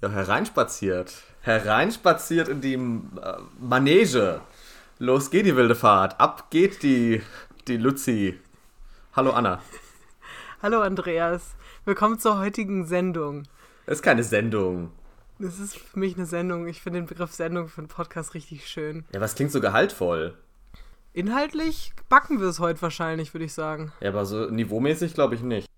Ja, hereinspaziert. Hereinspaziert in die äh, Manege. Los geht die wilde Fahrt. Ab geht die, die Luzi. Hallo Anna. Hallo Andreas. Willkommen zur heutigen Sendung. Das ist keine Sendung. Das ist für mich eine Sendung. Ich finde den Begriff Sendung für einen Podcast richtig schön. Ja, was klingt so gehaltvoll? Inhaltlich backen wir es heute wahrscheinlich, würde ich sagen. Ja, aber so niveaumäßig glaube ich nicht.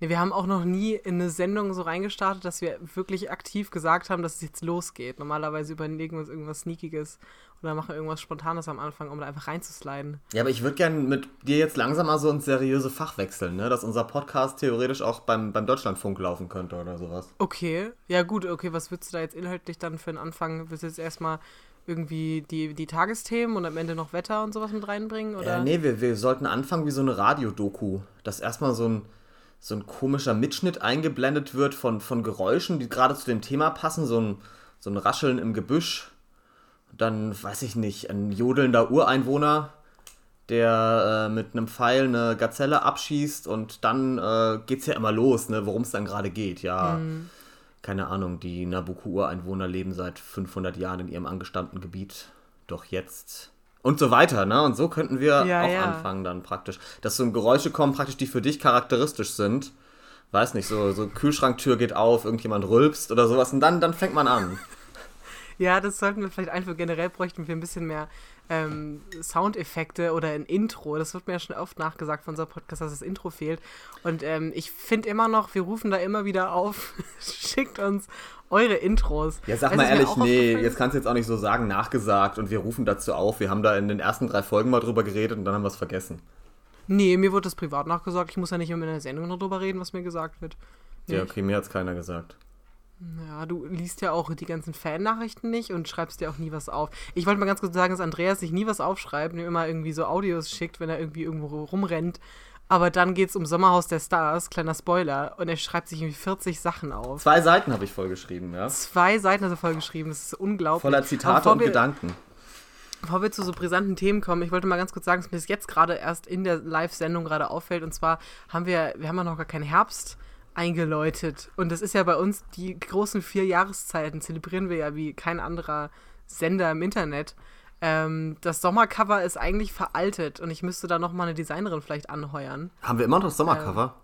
Nee, wir haben auch noch nie in eine Sendung so reingestartet, dass wir wirklich aktiv gesagt haben, dass es jetzt losgeht. Normalerweise überlegen wir uns irgendwas Sneakiges oder machen irgendwas Spontanes am Anfang, um da einfach reinzusliden. Ja, aber ich würde gerne mit dir jetzt langsam mal so ins seriöse Fach wechseln, ne? Dass unser Podcast theoretisch auch beim, beim Deutschlandfunk laufen könnte oder sowas. Okay, ja gut, okay, was würdest du da jetzt inhaltlich dann für einen Anfang? Willst du jetzt erstmal irgendwie die, die Tagesthemen und am Ende noch Wetter und sowas mit reinbringen? Oder? Ja, nee, wir, wir sollten anfangen wie so eine Radiodoku. Dass erstmal so ein so ein komischer Mitschnitt eingeblendet wird von, von Geräuschen, die gerade zu dem Thema passen, so ein, so ein Rascheln im Gebüsch. Dann, weiß ich nicht, ein jodelnder Ureinwohner, der äh, mit einem Pfeil eine Gazelle abschießt und dann äh, es ja immer los, ne, worum es dann gerade geht. Ja, mhm. keine Ahnung, die Nabucco-Ureinwohner leben seit 500 Jahren in ihrem angestammten Gebiet. Doch jetzt und so weiter, ne? Und so könnten wir ja, auch ja. anfangen dann praktisch. Dass so Geräusche kommen, praktisch, die für dich charakteristisch sind. Weiß nicht, so, so Kühlschranktür geht auf, irgendjemand rülpst oder sowas und dann, dann fängt man an. Ja, das sollten wir vielleicht einfach generell bräuchten wir ein bisschen mehr ähm, Soundeffekte oder ein Intro. Das wird mir ja schon oft nachgesagt von unserem Podcast, dass das Intro fehlt. Und ähm, ich finde immer noch, wir rufen da immer wieder auf, schickt uns eure Intros. Ja, sag mal ehrlich, nee, jetzt kannst du jetzt auch nicht so sagen, nachgesagt und wir rufen dazu auf. Wir haben da in den ersten drei Folgen mal drüber geredet und dann haben wir es vergessen. Nee, mir wurde das privat nachgesagt. Ich muss ja nicht immer in der Sendung noch drüber reden, was mir gesagt wird. Nee. Ja, okay, mir hat es keiner gesagt. Ja, du liest ja auch die ganzen Fan-Nachrichten nicht und schreibst dir auch nie was auf. Ich wollte mal ganz kurz sagen, dass Andreas sich nie was aufschreibt und mir immer irgendwie so Audios schickt, wenn er irgendwie irgendwo rumrennt. Aber dann geht es um Sommerhaus der Stars, kleiner Spoiler, und er schreibt sich irgendwie 40 Sachen auf. Zwei Seiten habe ich vollgeschrieben, ja. Zwei Seiten hat er vollgeschrieben, das ist unglaublich. Voller Zitate und wir, Gedanken. Bevor wir zu so brisanten Themen kommen, ich wollte mal ganz kurz sagen, dass mir das jetzt gerade erst in der Live-Sendung gerade auffällt. Und zwar haben wir, wir haben ja noch gar keinen Herbst eingeläutet. Und das ist ja bei uns, die großen vier Jahreszeiten zelebrieren wir ja wie kein anderer Sender im Internet. Ähm, das Sommercover ist eigentlich veraltet und ich müsste da nochmal eine Designerin vielleicht anheuern. Haben wir immer noch das Sommercover? Ähm,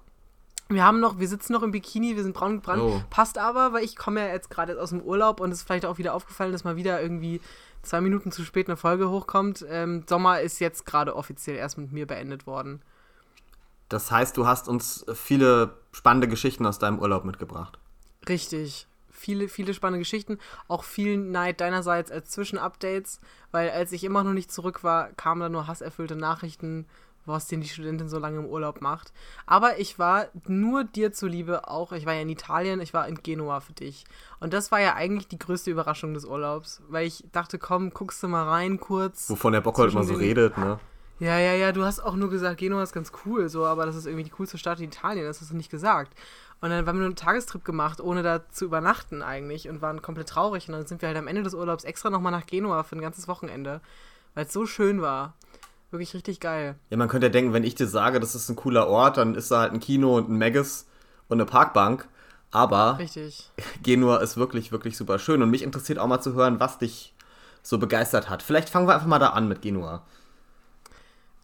wir haben noch, wir sitzen noch im Bikini, wir sind braun gebrannt. Oh. Passt aber, weil ich komme ja jetzt gerade aus dem Urlaub und es ist vielleicht auch wieder aufgefallen, dass mal wieder irgendwie zwei Minuten zu spät eine Folge hochkommt. Ähm, Sommer ist jetzt gerade offiziell erst mit mir beendet worden. Das heißt, du hast uns viele spannende Geschichten aus deinem Urlaub mitgebracht. Richtig viele, viele spannende Geschichten. Auch viel Neid deinerseits als Zwischenupdates, weil als ich immer noch nicht zurück war, kamen da nur hasserfüllte Nachrichten, was denn die Studentin so lange im Urlaub macht. Aber ich war nur dir zuliebe auch, ich war ja in Italien, ich war in Genua für dich. Und das war ja eigentlich die größte Überraschung des Urlaubs, weil ich dachte, komm, guckst du mal rein kurz. Wovon der Bock halt immer so redet, ne? Ja, ja, ja, du hast auch nur gesagt, Genua ist ganz cool, so, aber das ist irgendwie die coolste Stadt in Italien, das hast du nicht gesagt. Und dann haben wir nur einen Tagestrip gemacht, ohne da zu übernachten eigentlich und waren komplett traurig. Und dann sind wir halt am Ende des Urlaubs extra nochmal nach Genua für ein ganzes Wochenende, weil es so schön war. Wirklich richtig geil. Ja, man könnte ja denken, wenn ich dir sage, das ist ein cooler Ort, dann ist da halt ein Kino und ein Magus und eine Parkbank. Aber Richtig. Genua ist wirklich, wirklich super schön. Und mich interessiert auch mal zu hören, was dich so begeistert hat. Vielleicht fangen wir einfach mal da an mit Genua.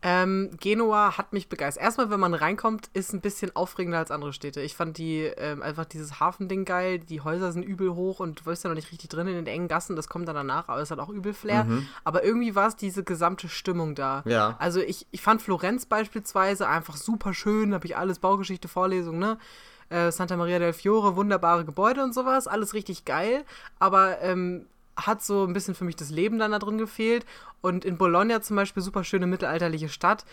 Ähm, Genua hat mich begeistert. Erstmal, wenn man reinkommt, ist ein bisschen aufregender als andere Städte. Ich fand die ähm, einfach dieses Hafending geil. Die Häuser sind übel hoch und du wirst ja noch nicht richtig drin in den engen Gassen. Das kommt dann danach, aber es hat auch übel Flair. Mhm. Aber irgendwie war es diese gesamte Stimmung da. Ja. Also ich, ich fand Florenz beispielsweise einfach super schön. Da habe ich alles Baugeschichte, Vorlesung, ne? Äh, Santa Maria del Fiore, wunderbare Gebäude und sowas. Alles richtig geil. Aber ähm, hat so ein bisschen für mich das Leben dann da drin gefehlt. Und in Bologna zum Beispiel, super schöne mittelalterliche Stadt.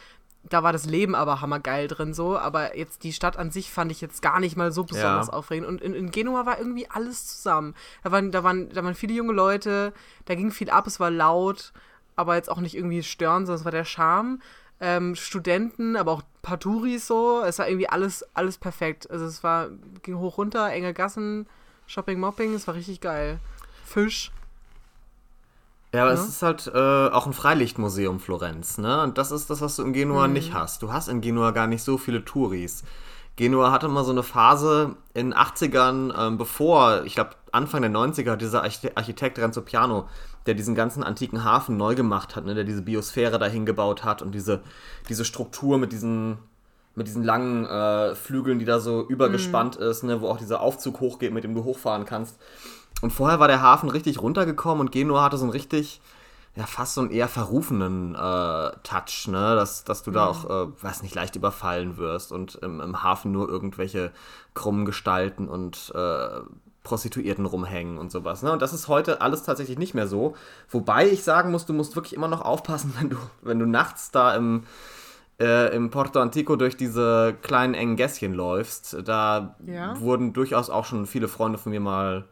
Da war das Leben aber hammergeil drin so. Aber jetzt die Stadt an sich fand ich jetzt gar nicht mal so besonders ja. aufregend. Und in, in, Genua war irgendwie alles zusammen. Da waren, da, waren, da waren viele junge Leute, da ging viel ab, es war laut, aber jetzt auch nicht irgendwie stören, sondern es war der Charme. Ähm, Studenten, aber auch ein paar Touris so. Es war irgendwie alles, alles perfekt. Also es war, ging hoch runter, enge Gassen, Shopping, Mopping, es war richtig geil. Fisch, ja, aber ja. es ist halt äh, auch ein Freilichtmuseum Florenz, ne? Und das ist das, was du in Genua mhm. nicht hast. Du hast in Genua gar nicht so viele Touris. Genua hatte mal so eine Phase in den 80ern, ähm, bevor, ich glaube, Anfang der 90er, dieser Architekt Renzo Piano, der diesen ganzen antiken Hafen neu gemacht hat, ne, der diese Biosphäre dahin gebaut hat und diese, diese Struktur mit diesen, mit diesen langen äh, Flügeln, die da so übergespannt mhm. ist, ne, wo auch dieser Aufzug hochgeht, mit dem du hochfahren kannst. Und vorher war der Hafen richtig runtergekommen und Genua hatte so einen richtig, ja, fast so einen eher verrufenen äh, Touch, ne? Dass, dass du da auch, äh, weiß nicht, leicht überfallen wirst und im, im Hafen nur irgendwelche krummen Gestalten und äh, Prostituierten rumhängen und sowas. Ne? Und das ist heute alles tatsächlich nicht mehr so. Wobei ich sagen muss, du musst wirklich immer noch aufpassen, wenn du, wenn du nachts da im, äh, im Porto Antico durch diese kleinen engen Gässchen läufst. Da ja. wurden durchaus auch schon viele Freunde von mir mal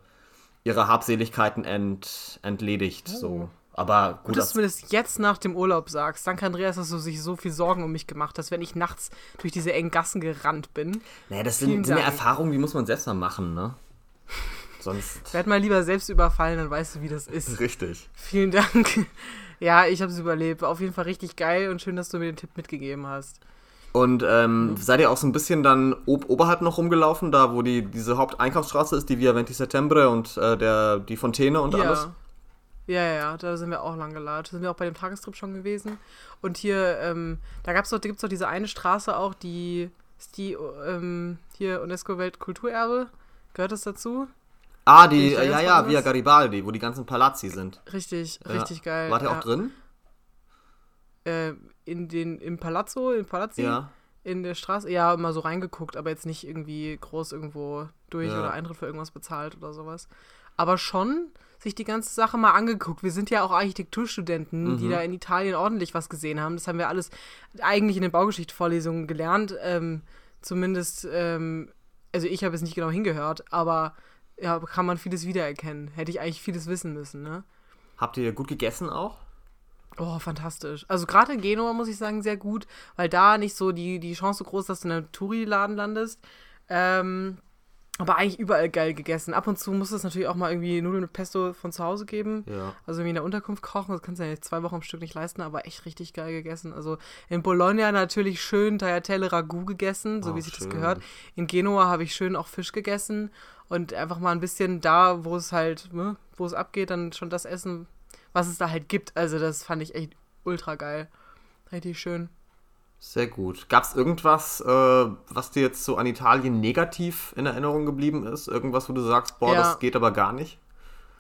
ihre Habseligkeiten ent, entledigt. Oh. So. Aber gut, gut dass du mir das jetzt nach dem Urlaub sagst. Danke, Andreas, dass du sich so viel Sorgen um mich gemacht hast, wenn ich nachts durch diese engen Gassen gerannt bin. Naja, das sind, sind ja Erfahrungen, die muss man selbst mal machen, ne? Sonst. Werd mal lieber selbst überfallen, dann weißt du, wie das ist. Richtig. Vielen Dank. Ja, ich habe es überlebt. Auf jeden Fall richtig geil und schön, dass du mir den Tipp mitgegeben hast. Und ähm, seid ihr auch so ein bisschen dann ob oberhalb noch rumgelaufen, da wo die, diese Haupteinkaufsstraße ist, die Via Venti Settembre und äh, der, die Fontäne und ja. alles? Ja, ja, da sind wir auch lang geladen. Da sind wir auch bei dem Tagestrip schon gewesen. Und hier, ähm, da gab's doch, da gibt's doch diese eine Straße auch, die ist die ähm, hier UNESCO-Weltkulturerbe. Gehört das dazu? Ah, die, ja, ja, Via Garibaldi, wo die ganzen Palazzi sind. Richtig, ja. richtig geil. Wart ihr ja. auch drin? Äh, in den, im Palazzo, in Palazzi? Ja. In der Straße, ja, mal so reingeguckt, aber jetzt nicht irgendwie groß irgendwo durch ja. oder Eintritt für irgendwas bezahlt oder sowas. Aber schon sich die ganze Sache mal angeguckt. Wir sind ja auch Architekturstudenten, mhm. die da in Italien ordentlich was gesehen haben. Das haben wir alles eigentlich in den Baugeschichte-Vorlesungen gelernt. Ähm, zumindest, ähm, also ich habe es nicht genau hingehört, aber ja, kann man vieles wiedererkennen. Hätte ich eigentlich vieles wissen müssen, ne? Habt ihr gut gegessen auch? Oh, fantastisch. Also gerade in Genua muss ich sagen, sehr gut, weil da nicht so die, die Chance so groß, dass du in einem Touri-Laden landest. Ähm, aber eigentlich überall geil gegessen. Ab und zu muss es natürlich auch mal irgendwie Nudeln mit Pesto von zu Hause geben. Ja. Also irgendwie in der Unterkunft kochen. Das kannst du ja zwei Wochen am Stück nicht leisten, aber echt richtig geil gegessen. Also in Bologna natürlich schön Tagliatelle Ragout gegessen, so oh, wie sich schön. das gehört. In Genua habe ich schön auch Fisch gegessen und einfach mal ein bisschen da, wo es halt, ne, wo es abgeht, dann schon das essen, was es da halt gibt. Also das fand ich echt ultra geil. Richtig schön. Sehr gut. Gab es irgendwas, äh, was dir jetzt so an Italien negativ in Erinnerung geblieben ist? Irgendwas, wo du sagst, boah, ja. das geht aber gar nicht?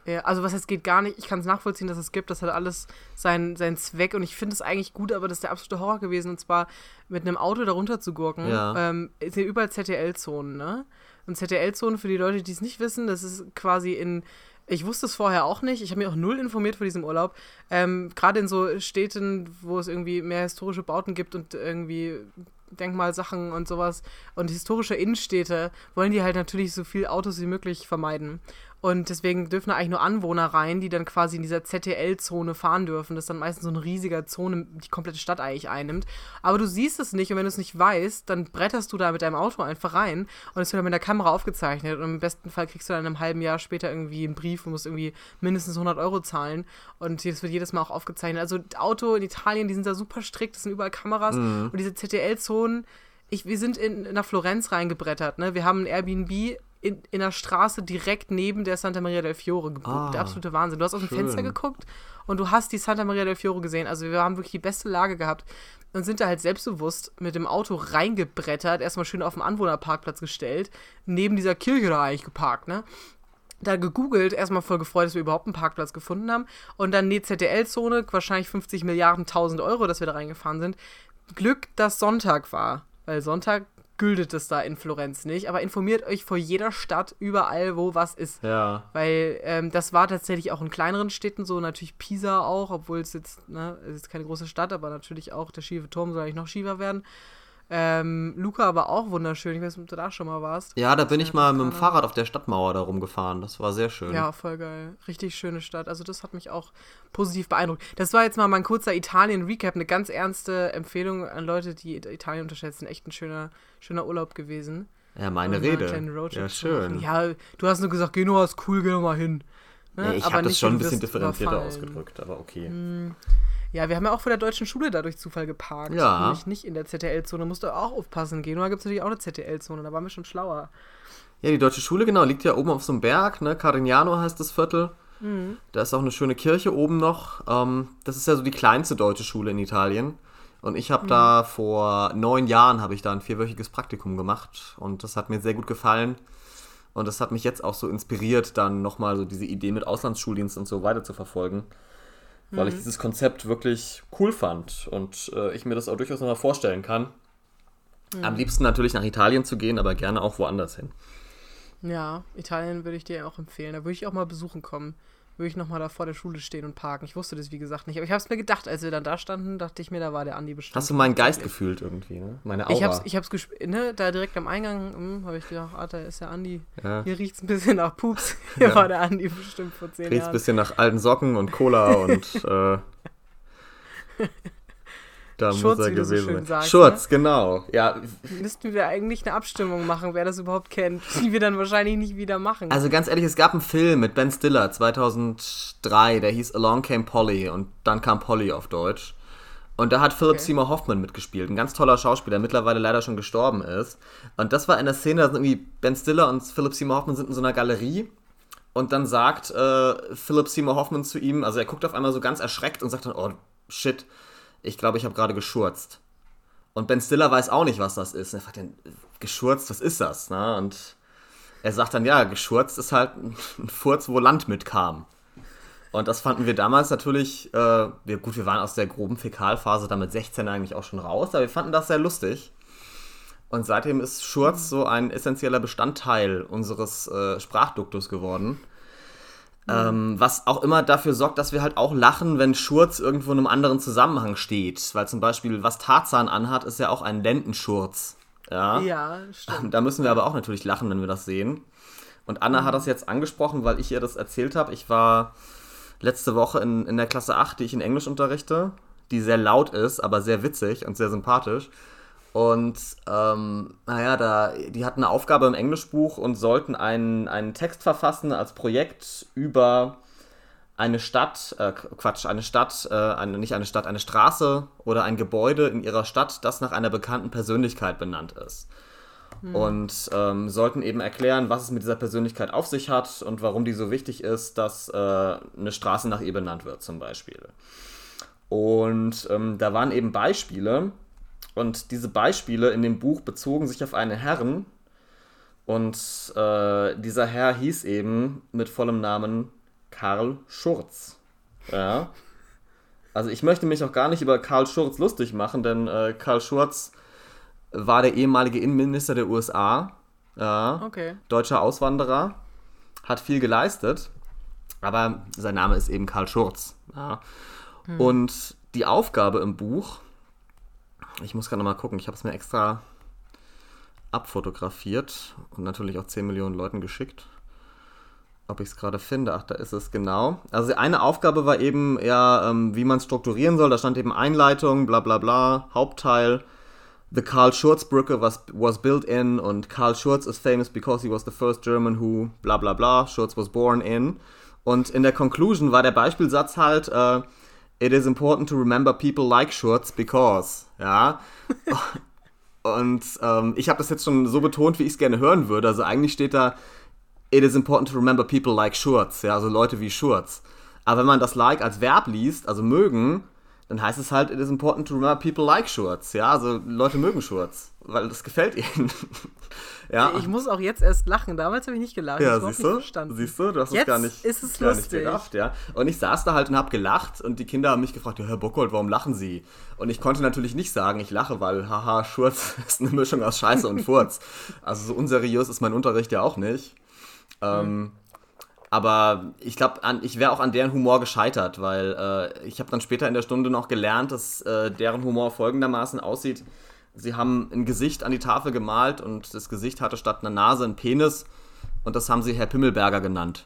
Ja, also was jetzt geht gar nicht. Ich kann es nachvollziehen, dass es gibt. Das hat alles seinen, seinen Zweck und ich finde es eigentlich gut, aber das ist der absolute Horror gewesen. Und zwar mit einem Auto darunter zu gurken. Ja. Ähm, sind überall ZTL-Zonen, ne? Und ZTL-Zonen, für die Leute, die es nicht wissen, das ist quasi in ich wusste es vorher auch nicht. Ich habe mich auch null informiert vor diesem Urlaub. Ähm, Gerade in so Städten, wo es irgendwie mehr historische Bauten gibt und irgendwie Denkmalsachen und sowas und historische Innenstädte, wollen die halt natürlich so viel Autos wie möglich vermeiden. Und deswegen dürfen da eigentlich nur Anwohner rein, die dann quasi in dieser ZTL-Zone fahren dürfen. Das ist dann meistens so eine riesige Zone, die komplette Stadt eigentlich einnimmt. Aber du siehst es nicht und wenn du es nicht weißt, dann bretterst du da mit deinem Auto einfach rein und es wird dann mit der Kamera aufgezeichnet. Und im besten Fall kriegst du dann in einem halben Jahr später irgendwie einen Brief und musst irgendwie mindestens 100 Euro zahlen. Und das wird jedes Mal auch aufgezeichnet. Also Auto in Italien, die sind da super strikt, das sind überall Kameras. Mhm. Und diese ZTL-Zonen, wir sind in, nach Florenz reingebrettert. Ne? Wir haben ein Airbnb in, in der Straße direkt neben der Santa Maria del Fiore gebucht. Ah, der absolute Wahnsinn. Du hast aus dem Fenster geguckt und du hast die Santa Maria del Fiore gesehen. Also wir haben wirklich die beste Lage gehabt und sind da halt selbstbewusst mit dem Auto reingebrettert, erstmal schön auf dem Anwohnerparkplatz gestellt, neben dieser Kirche da eigentlich geparkt, ne? da gegoogelt, erstmal voll gefreut, dass wir überhaupt einen Parkplatz gefunden haben. Und dann die ZDL-Zone, wahrscheinlich 50 Milliarden, 1000 Euro, dass wir da reingefahren sind. Glück, dass Sonntag war. Weil Sonntag gültet es da in Florenz nicht, aber informiert euch vor jeder Stadt überall, wo was ist. Ja. Weil ähm, das war tatsächlich auch in kleineren Städten so, natürlich Pisa auch, obwohl es jetzt, ne, es ist keine große Stadt, aber natürlich auch der schiefe Turm soll eigentlich noch schiefer werden. Ähm, Luca aber auch wunderschön. Ich weiß nicht, ob du da schon mal warst. Ja, da bin ich mal mit dem Fahrrad auf der Stadtmauer da rumgefahren. Das war sehr schön. Ja, voll geil. Richtig schöne Stadt. Also das hat mich auch positiv beeindruckt. Das war jetzt mal mein kurzer Italien-Recap. Eine ganz ernste Empfehlung an Leute, die Italien unterschätzen. Echt ein schöner, schöner Urlaub gewesen. Ja, meine Rede. Ja, schön. Ja, du hast nur gesagt, Genua ist cool, geh doch mal hin. Ne? Nee, ich habe das schon ein bisschen differenzierter ausgedrückt, aber okay. Hm. Ja, wir haben ja auch vor der deutschen Schule da durch Zufall geparkt. Ja. Nämlich nicht in der ZTL-Zone. Musst du auch aufpassen gehen. Da gibt es natürlich auch eine ZTL-Zone. Da waren wir schon schlauer. Ja, die deutsche Schule, genau, liegt ja oben auf so einem Berg, ne? Carignano heißt das Viertel. Da ist auch eine schöne Kirche oben noch. Ähm, das ist ja so die kleinste deutsche Schule in Italien. Und ich habe da vor neun Jahren habe ich da ein vierwöchiges Praktikum gemacht und das hat mir sehr gut gefallen. Und das hat mich jetzt auch so inspiriert, dann nochmal so diese Idee mit Auslandsschuldienst und so weiter zu verfolgen. Weil ich dieses Konzept wirklich cool fand und äh, ich mir das auch durchaus nochmal vorstellen kann. Am liebsten natürlich nach Italien zu gehen, aber gerne auch woanders hin. Ja, Italien würde ich dir auch empfehlen. Da würde ich auch mal besuchen kommen. Würde ich nochmal da vor der Schule stehen und parken. Ich wusste das, wie gesagt, nicht. Aber ich habe es mir gedacht, als wir dann da standen, dachte ich mir, da war der Andi bestimmt. Hast du meinen Geist gefühlt irgendwie, ne? Meine Aura. Ich hab's, ich hab's gespürt, ne, da direkt am Eingang, hm, habe ich gedacht, ah, da ist der Andi. Ja. Hier riecht's ein bisschen nach Pups. Hier Ja. war der Andi bestimmt vor zehn Riecht ein Jahren. bisschen nach alten Socken und Cola und äh, da Schurz, muss er so gewesen schön sein. sagst, ne? Schurz, genau. Ja, Müssten wir eigentlich eine Abstimmung machen, wer das überhaupt kennt, die wir dann wahrscheinlich nicht wieder machen. also ganz ehrlich, es gab einen Film mit Ben Stiller 2003, der hieß Along Came Polly und dann kam Polly auf Deutsch. Und da hat Philip Okay. Seymour Hoffman mitgespielt, ein ganz toller Schauspieler, der mittlerweile leider schon gestorben ist. Und das war in der Szene, da sind irgendwie Ben Stiller und Philip Seymour Hoffman sind in so einer Galerie und dann sagt äh, Philip Seymour Hoffman zu ihm, also er guckt auf einmal so ganz erschreckt und sagt dann, oh shit, ich glaube, ich habe gerade geschurzt. Und Ben Stiller weiß auch nicht, was das ist. Und er fragt dann, geschurzt, was ist das? Ne? Und er sagt dann, ja, geschurzt ist halt ein Furz, wo Land mitkam. Und das fanden wir damals natürlich, äh, wir, gut, wir waren aus der groben Fäkalphase da mit 16 eigentlich auch schon raus, aber wir fanden das sehr lustig. Und seitdem ist Schurz so ein essentieller Bestandteil unseres äh, Sprachduktus geworden. Ähm, was auch immer dafür sorgt, dass wir halt auch lachen, wenn Schurz irgendwo in einem anderen Zusammenhang steht. Weil zum Beispiel, was Tarzan anhat, ist ja auch ein Lendenschurz. Ja. ja, stimmt. Da müssen wir aber auch natürlich lachen, wenn wir das sehen. Und Anna hat das jetzt angesprochen, weil ich ihr das erzählt habe. Ich war letzte Woche in, in der Klasse 8, die ich in Englisch unterrichte, die sehr laut ist, aber sehr witzig und sehr sympathisch. Und ähm, naja, da, die hatten eine Aufgabe im Englischbuch und sollten einen, einen Text verfassen als Projekt über eine Stadt, äh, Quatsch, eine Stadt, äh, eine, nicht eine Stadt, eine Straße oder ein Gebäude in ihrer Stadt, das nach einer bekannten Persönlichkeit benannt ist. Und ähm, sollten eben erklären, was es mit dieser Persönlichkeit auf sich hat und warum die so wichtig ist, dass äh, eine Straße nach ihr benannt wird, zum Beispiel. Und ähm, da waren eben Beispiele, und diese Beispiele in dem Buch bezogen sich auf einen Herrn. Und äh, dieser Herr hieß eben mit vollem Namen Karl Schurz. Ja. Also ich möchte mich auch gar nicht über Karl Schurz lustig machen, denn äh, Karl Schurz war der ehemalige Innenminister der USA. Ja. Okay. Deutscher Auswanderer. Hat viel geleistet. Aber sein Name ist eben Karl Schurz. Ja. Und die Aufgabe im Buch, ich muss gerade noch mal gucken, ich habe es mir extra abfotografiert und natürlich auch 10 Millionen Leuten geschickt. Ob ich es gerade finde, ach, da ist es genau. Also eine Aufgabe war eben, ja, ähm, wie man es strukturieren soll. Da stand eben Einleitung, bla bla bla, Hauptteil. The Karl Schurz Brücke was, was built in und Karl Schurz is famous because he was the first German who bla bla bla, Schurz was born in. Und in der Conclusion war der Beispielsatz halt, äh, It is important to remember people like Schurz because, ja. Und ähm, ich habe das jetzt schon so betont, wie ich es gerne hören würde. Also eigentlich steht da, It is important to remember people like Schurz, ja, also Leute wie Schurz. Aber wenn man das like als Verb liest, also mögen, dann heißt es halt, it is important to remember people like Schurz, ja, also Leute mögen Schurz, weil das gefällt ihnen. ja, Ich muss auch jetzt erst lachen. Damals habe ich nicht gelacht. ja, siehst du? Siehst du? Du hast es Jetzt gar nicht, ist es gar nicht gerafft, ja. Und ich saß da halt und hab gelacht und die Kinder haben mich gefragt, ja, Herr Bockhold, warum lachen Sie? Und ich konnte natürlich nicht sagen, ich lache, weil, haha, Schurz ist eine Mischung aus Scheiße und Furz. Also so unseriös ist mein Unterricht ja auch nicht. Ähm, aber ich glaube, ich wäre auch an deren Humor gescheitert, weil äh, ich habe dann später in der Stunde noch gelernt, dass äh, deren Humor folgendermaßen aussieht. Sie haben ein Gesicht an die Tafel gemalt und das Gesicht hatte statt einer Nase einen Penis und das haben sie Herr Pimmelberger genannt.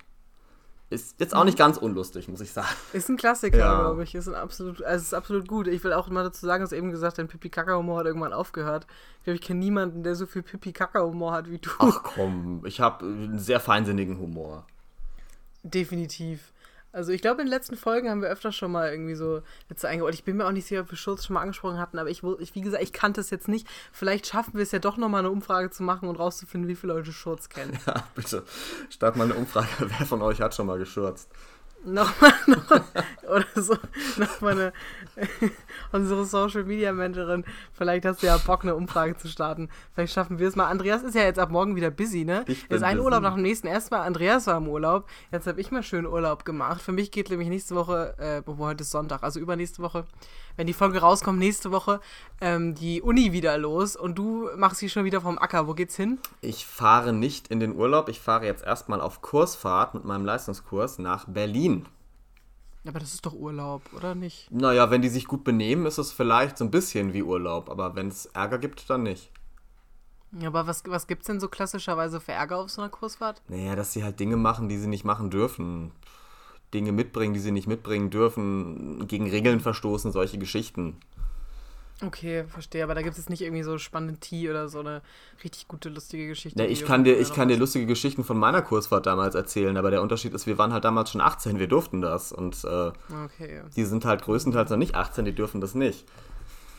Ist jetzt auch nicht ganz unlustig, muss ich sagen. Ist ein Klassiker, Ja. glaube ich. Ist ein absolut, also ist absolut gut. Ich will auch mal dazu sagen, dass eben gesagt, dein Pipi-Kaka-Humor hat irgendwann aufgehört. Ich glaube, ich kenne niemanden, der so viel Pipi-Kaka-Humor hat wie du. Ach komm, ich habe einen sehr feinsinnigen Humor. Definitiv. Also ich glaube, in den letzten Folgen haben wir öfter schon mal irgendwie so Witze eingebaut. Ich bin mir auch nicht sicher, ob wir Schurz schon mal angesprochen hatten, aber ich, ich wie gesagt, ich kannte es jetzt nicht. Vielleicht schaffen wir es ja doch nochmal eine Umfrage zu machen und rauszufinden, wie viele Leute Schurz kennen. Ja, bitte. Start mal eine Umfrage. Wer von euch hat schon mal geschürzt? Nochmal noch, oder so nochmal eine unsere Social Media Managerin. Vielleicht hast du ja Bock, eine Umfrage zu starten. Vielleicht schaffen wir es mal. Andreas ist ja jetzt ab morgen wieder busy, ne? Ich ist ein busy. Urlaub nach dem nächsten. Erstmal Andreas war im Urlaub. Jetzt habe ich mal schön Urlaub gemacht. Für mich geht nämlich nächste Woche, äh, heute ist Sonntag, also übernächste Woche, wenn die Folge rauskommt, nächste Woche ähm, die Uni wieder los und du machst sie schon wieder vom Acker. Wo geht's hin? Ich fahre nicht in den Urlaub. Ich fahre jetzt erstmal auf Kursfahrt mit meinem Leistungskurs nach Berlin. Aber das ist doch Urlaub, oder nicht? Naja, wenn die sich gut benehmen, ist es vielleicht so ein bisschen wie Urlaub. Aber wenn es Ärger gibt, dann nicht. Ja, aber was, was gibt es denn so klassischerweise für Ärger auf so einer Kursfahrt? Naja, dass sie halt Dinge machen, die sie nicht machen dürfen. Dinge mitbringen, die sie nicht mitbringen dürfen, gegen Regeln verstoßen, solche Geschichten. Okay, verstehe, aber da gibt es nicht irgendwie so spannende Tee oder so eine richtig gute, lustige Geschichte. Ja, ich kann dir, ich kann dir lustige Geschichten von meiner Kursfahrt damals erzählen, aber der Unterschied ist, wir waren halt damals schon 18, wir durften das und äh, okay. die sind halt größtenteils noch nicht 18, die dürfen das nicht.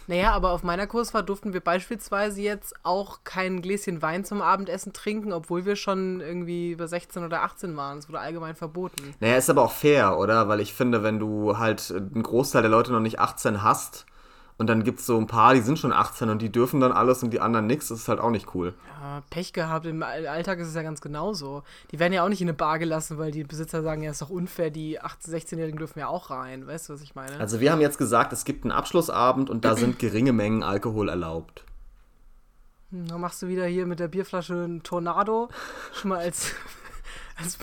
Naja, aber auf meiner Kursfahrt durften wir beispielsweise jetzt auch kein Gläschen Wein zum Abendessen trinken, obwohl wir schon irgendwie über 16 oder 18 waren. Es wurde allgemein verboten. Naja, ist aber auch fair, oder? Weil ich finde, wenn du halt einen Großteil der Leute noch nicht 18 hast, und dann gibt es so ein paar, die sind schon 18 und die dürfen dann alles und die anderen nichts. Das ist halt auch nicht cool. Ja, Pech gehabt. Im Alltag ist es ja ganz genauso. Die werden ja auch nicht in eine Bar gelassen, weil die Besitzer sagen, ja, ist doch unfair, die 18-, 16-Jährigen dürfen ja auch rein. Weißt du, was ich meine? Also wir haben jetzt gesagt, es gibt einen Abschlussabend und da sind geringe Mengen Alkohol erlaubt. Hm, dann machst du wieder hier mit der Bierflasche einen Tornado. Schon mal als als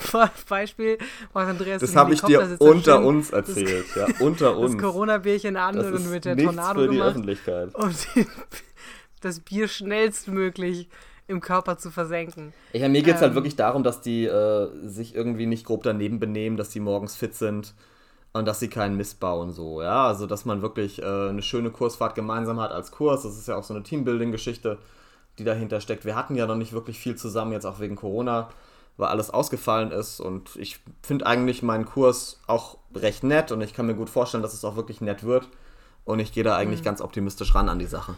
Beispiel macht Andreas Das habe ich dir unter uns erzählt, das, ja, unter uns. Das Corona-Bierchen an das und mit der Tornado für die gemacht, Öffentlichkeit. Um die, das Bier schnellstmöglich im Körper zu versenken. Ja, mir geht es halt ähm, halt wirklich darum, dass die äh, sich irgendwie nicht grob daneben benehmen, dass die morgens fit sind und dass sie keinen Mist bauen, so, ja. Also, dass man wirklich äh, eine schöne Kursfahrt gemeinsam hat als Kurs. Das ist ja auch so eine Teambuilding-Geschichte, die dahinter steckt. Wir hatten ja noch nicht wirklich viel zusammen, jetzt auch wegen Corona weil alles ausgefallen ist. Und ich finde eigentlich meinen Kurs auch recht nett und ich kann mir gut vorstellen, dass es auch wirklich nett wird. Und ich gehe da eigentlich mhm. ganz optimistisch ran an die Sache.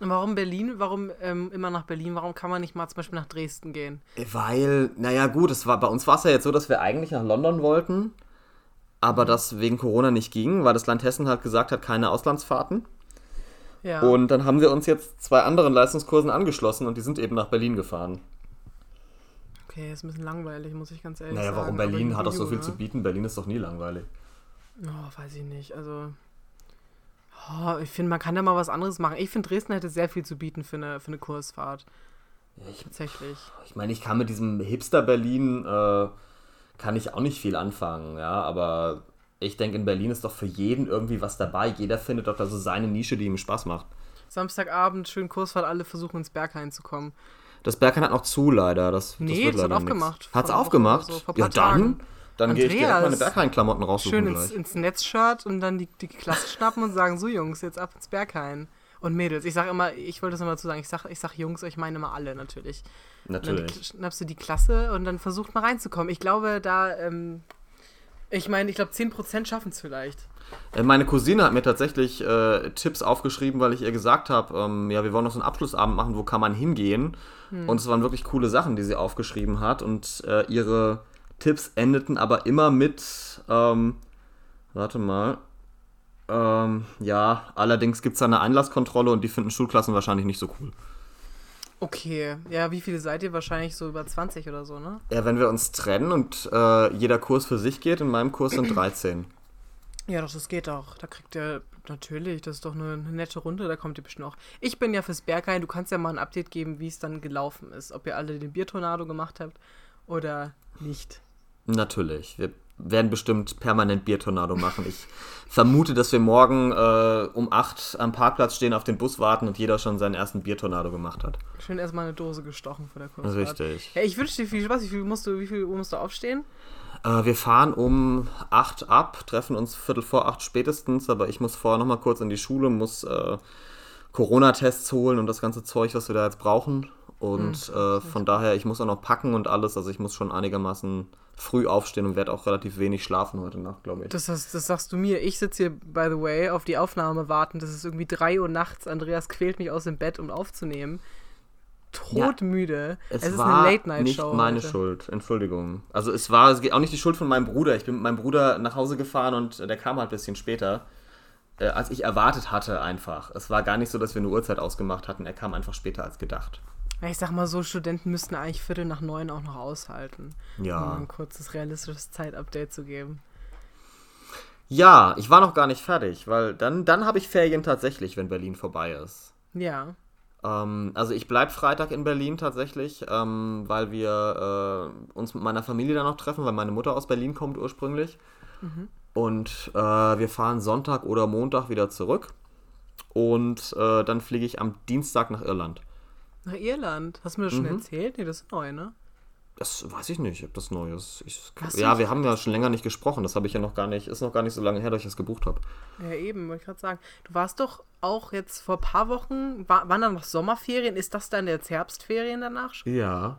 Warum Berlin? Warum ähm, immer nach Berlin? Warum kann man nicht mal zum Beispiel nach Dresden gehen? Weil, naja, gut, es war, bei uns war es ja jetzt so, dass wir eigentlich nach London wollten, aber das wegen Corona nicht ging, weil das Land Hessen halt gesagt hat, keine Auslandsfahrten. Ja. Und dann haben wir uns jetzt zwei anderen Leistungskursen angeschlossen und die sind eben nach Berlin gefahren. Okay, ist ein bisschen langweilig, muss ich ganz ehrlich naja, sagen. Naja, warum Berlin hat doch so viel ne? zu bieten? Berlin ist doch nie langweilig. Oh, weiß ich nicht. Also, oh, ich finde, man kann da mal was anderes machen. Ich finde, Dresden hätte sehr viel zu bieten für eine, für eine Kursfahrt. Ich, Tatsächlich. Ich meine, ich kann mit diesem Hipster-Berlin, äh, kann ich auch nicht viel anfangen, ja, aber ich denke, in Berlin ist doch für jeden irgendwie was dabei. Jeder findet doch da so seine Nische, die ihm Spaß macht. Samstagabend, schön Kursfahrt, alle versuchen ins Berghain zu kommen. Das Berghain hat noch zu, leider. Das, nee, das hat aufgemacht. Hat es aufgemacht? So, ja, dann, dann gehe ich direkt meine Berghain-Klamotten raussuchen Schön ins, ins Netzshirt und dann die, die Klasse schnappen und sagen, so Jungs, jetzt ab ins Berghain. Und Mädels, ich sage immer, ich wollte das nochmal dazu sagen, ich sage ich sag Jungs, ich meine immer alle natürlich. Natürlich. Und dann schnappst du die Klasse und dann versucht mal reinzukommen. Ich glaube, da, ähm, ich meine, ich glaube, 10% schaffen es vielleicht. Äh, meine Cousine hat mir tatsächlich äh, Tipps aufgeschrieben, weil ich ihr gesagt habe, ähm, ja, wir wollen noch so einen Abschlussabend machen, wo kann man hingehen? Hm. Und es waren wirklich coole Sachen, die sie aufgeschrieben hat. Und äh, ihre Tipps endeten aber immer mit, ähm, warte mal, ähm, ja, allerdings gibt es da eine Einlasskontrolle und die finden Schulklassen wahrscheinlich nicht so cool. Okay, ja, wie viele seid ihr? Wahrscheinlich so über 20 oder so, ne? Ja, wenn wir uns trennen und äh, jeder Kurs für sich geht, in meinem Kurs sind 13. Ja, doch, das geht auch. Da kriegt ihr natürlich, das ist doch eine, eine nette Runde, da kommt ihr bestimmt auch. Ich bin ja fürs Berghain, du kannst ja mal ein Update geben, wie es dann gelaufen ist. Ob ihr alle den Biertornado gemacht habt oder nicht. Natürlich. Wir werden bestimmt permanent Biertornado machen. Ich vermute, dass wir morgen äh, um 8 am Parkplatz stehen, auf den Bus warten und jeder schon seinen ersten Biertornado gemacht hat. Schön erstmal eine Dose gestochen vor der Kurzfahrt. Richtig. Ja, ich wünsche dir viel Spaß. Wie viel musst du, wie viel Uhr musst du aufstehen? Äh, wir fahren um 8 ab, treffen uns Viertel vor 8 spätestens, aber ich muss vorher nochmal kurz in die Schule, muss äh, Corona-Tests holen und das ganze Zeug, was wir da jetzt brauchen. Und mhm, von daher, ich muss auch noch packen und alles, also ich muss schon einigermaßen früh aufstehen und werde auch relativ wenig schlafen heute Nacht, glaube ich. Das, das, das sagst du mir. Ich sitze hier, by the way, auf die Aufnahme warten. Das ist irgendwie 3 Uhr nachts. Andreas quält mich aus dem Bett, um aufzunehmen. Todmüde. Ja, es, es, ist war eine Late-Night-Show. Nicht meine heute. Schuld, Entschuldigung. Also es war es geht auch nicht die Schuld von meinem Bruder. Ich bin mit meinem Bruder nach Hause gefahren und der kam halt ein bisschen später, äh, als ich erwartet hatte einfach. Es war gar nicht so, dass wir eine Uhrzeit ausgemacht hatten. Er kam einfach später als gedacht. Ich sag mal so, Studenten müssten eigentlich Viertel nach neun auch noch aushalten. Ja. Um ein kurzes, realistisches Zeitupdate zu geben. Ja, ich war noch gar nicht fertig, weil dann, dann habe ich Ferien tatsächlich, wenn Berlin vorbei ist. Ja. Ähm, also ich bleibe Freitag in Berlin tatsächlich, ähm, weil wir äh, uns mit meiner Familie dann noch treffen, weil meine Mutter aus Berlin kommt ursprünglich. Mhm. Und äh, wir fahren Sonntag oder Montag wieder zurück. Und äh, dann fliege ich am Dienstag nach Irland. Nach Irland. Hast du mir das schon Mhm. erzählt? Nee, das ist neu, ne? Das weiß ich nicht, ob das neu ist. Ich, ja, wir haben ja schon länger nicht gesprochen. Das habe ich ja noch gar nicht, ist noch gar nicht so lange her, dass ich das gebucht habe. Ja, eben, wollte ich gerade sagen. Du warst doch auch jetzt vor ein paar Wochen, war, waren dann noch Sommerferien? Ist das dann jetzt Herbstferien danach? Ja.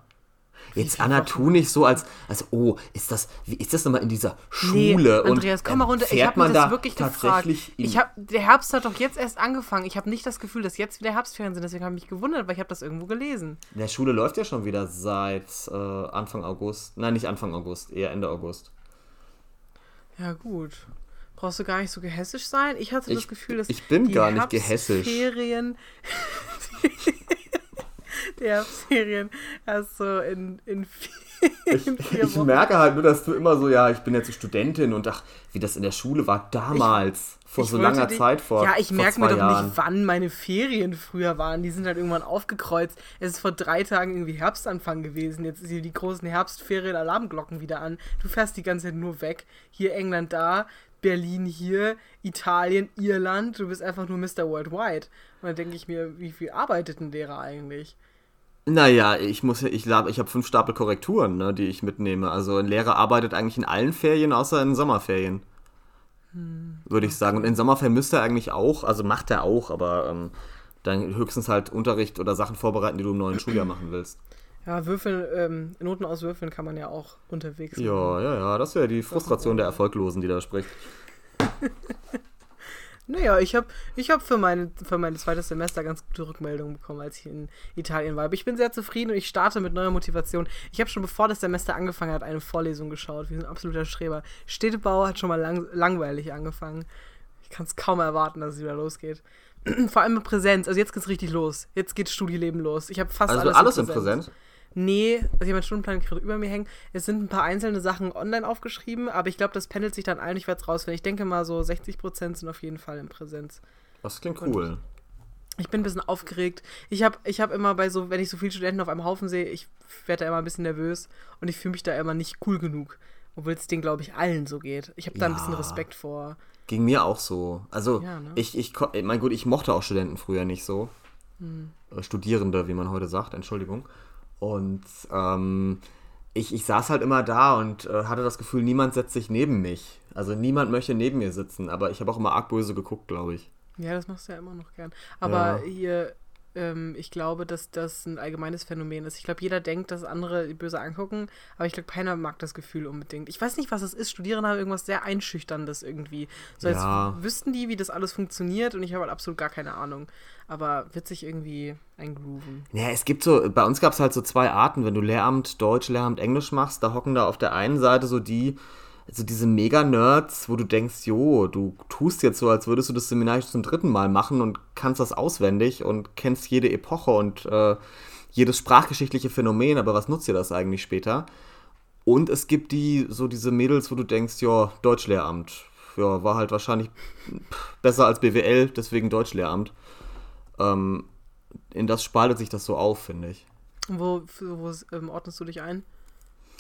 Jetzt Anna, tu nicht so, als, als oh, ist das, wie ist das nochmal in dieser Nee, Schule? Andreas, und, komm mal runter. Ich habe mir man das da wirklich gefragt. tatsächlich in- Ich hab, der Herbst hat doch jetzt erst angefangen. Ich habe nicht das Gefühl, dass jetzt wieder Herbstferien sind. Deswegen habe ich mich gewundert, weil ich habe das irgendwo gelesen. In der Schule läuft ja schon wieder seit äh, Anfang August. Nein, nicht Anfang August, eher Ende August. Ja, gut. Brauchst du gar nicht so gehässig sein? Ich hatte das Ich- Gefühl, dass ich bin gar nicht gehässig. Herbstferien, die Herbstferien hast du in, in, vier, in vier Ich Wochen. merke halt nur, dass du immer so, ja, ich bin jetzt so Studentin und ach, wie das in der Schule war damals, vor Ich so langer dich- Zeit vor. Ja, ich merke mir doch Jahren. nicht, wann meine Ferien früher waren. Die sind halt irgendwann aufgekreuzt. Es ist vor drei Tagen irgendwie Herbstanfang gewesen. Jetzt sind hier die großen Herbstferien-Alarmglocken wieder an. Du fährst die ganze Zeit nur weg. Hier England da, Berlin hier, Italien, Irland. Du bist einfach nur Mr. Worldwide. Und dann denke ich mir, wie viel arbeitet ein Lehrer eigentlich? Naja, ich muss ja, ich ich habe fünf Stapel Korrekturen, ne, die ich mitnehme. Also ein Lehrer arbeitet eigentlich in allen Ferien, außer in Sommerferien. Würde ich sagen. Und in Sommerferien müsste er eigentlich auch, also macht er auch, aber ähm, dann höchstens halt Unterricht oder Sachen vorbereiten, die du im neuen Schuljahr machen willst. Ja, Würfeln, ähm, Noten auswürfeln kann man ja auch unterwegs machen. Ja, ja, ja, das wäre die Frustration der Erfolglosen, die da spricht. Naja, ich habe ich hab für, meine, für mein zweites Semester ganz gute Rückmeldungen bekommen, als ich in Italien war. Aber ich bin sehr zufrieden und ich starte mit neuer Motivation. Ich habe schon bevor das Semester angefangen hat, eine Vorlesung geschaut, wie so ein absoluter Streber. Städtebau hat schon mal lang, langweilig angefangen. Ich kann es kaum erwarten, dass es wieder losgeht. Vor allem mit Präsenz. Also jetzt geht's richtig los. Jetzt geht Studieleben los. Ich habe fast Also alles, alles in Präsenz. Nee, also ich habe Stundenplan gerade über mir hängen. Es sind ein paar einzelne Sachen online aufgeschrieben, aber ich glaube, das pendelt sich dann ein. Es rausfinden. Ich denke mal, so 60% sind auf jeden Fall in Präsenz. Das klingt cool. Ich bin ein bisschen aufgeregt. Ich habe ich hab immer bei so, wenn ich so viele Studenten auf einem Haufen sehe, ich werde da immer ein bisschen nervös und ich fühle mich da immer nicht cool genug. Obwohl es denen, glaube ich, allen so geht. Ich habe da ein Ja. bisschen Respekt vor. Ging mir auch so. Also, Ja, ne? ich, ich, mein gut, ich mochte auch Studenten früher nicht so. Hm. Studierende, wie man heute sagt, Entschuldigung. Und ähm, ich, ich saß halt immer da und äh, hatte das Gefühl, niemand setzt sich neben mich. Also niemand möchte neben mir sitzen, aber ich habe auch immer arg böse geguckt, glaube ich. Ja, das machst du ja immer noch gern. Aber Ja. hier, ähm, ich glaube, dass das ein allgemeines Phänomen ist. Ich glaube, jeder denkt, dass andere böse angucken, aber ich glaube, keiner mag das Gefühl unbedingt. Ich weiß nicht, was es ist. Studierende haben irgendwas sehr Einschüchterndes irgendwie. So als Ja. wüssten die, wie das alles funktioniert und ich habe halt absolut gar keine Ahnung. Aber wird sich irgendwie eingrooven. Ja, es gibt so, bei uns gab es halt so zwei Arten, wenn du Lehramt Deutsch, Lehramt Englisch machst, da hocken da auf der einen Seite so die, so diese Mega-Nerds, wo du denkst, jo, du tust jetzt so, als würdest du das Seminar zum dritten Mal machen und kannst das auswendig und kennst jede Epoche und äh, jedes sprachgeschichtliche Phänomen, aber was nutzt dir das eigentlich später? Und es gibt die, so diese Mädels, wo du denkst, ja, Deutschlehramt, ja, war halt wahrscheinlich besser als BWL, deswegen Deutschlehramt. Ähm, in das spaltet sich das so auf, finde ich. Und wo, wo ähm, ordnest du dich ein?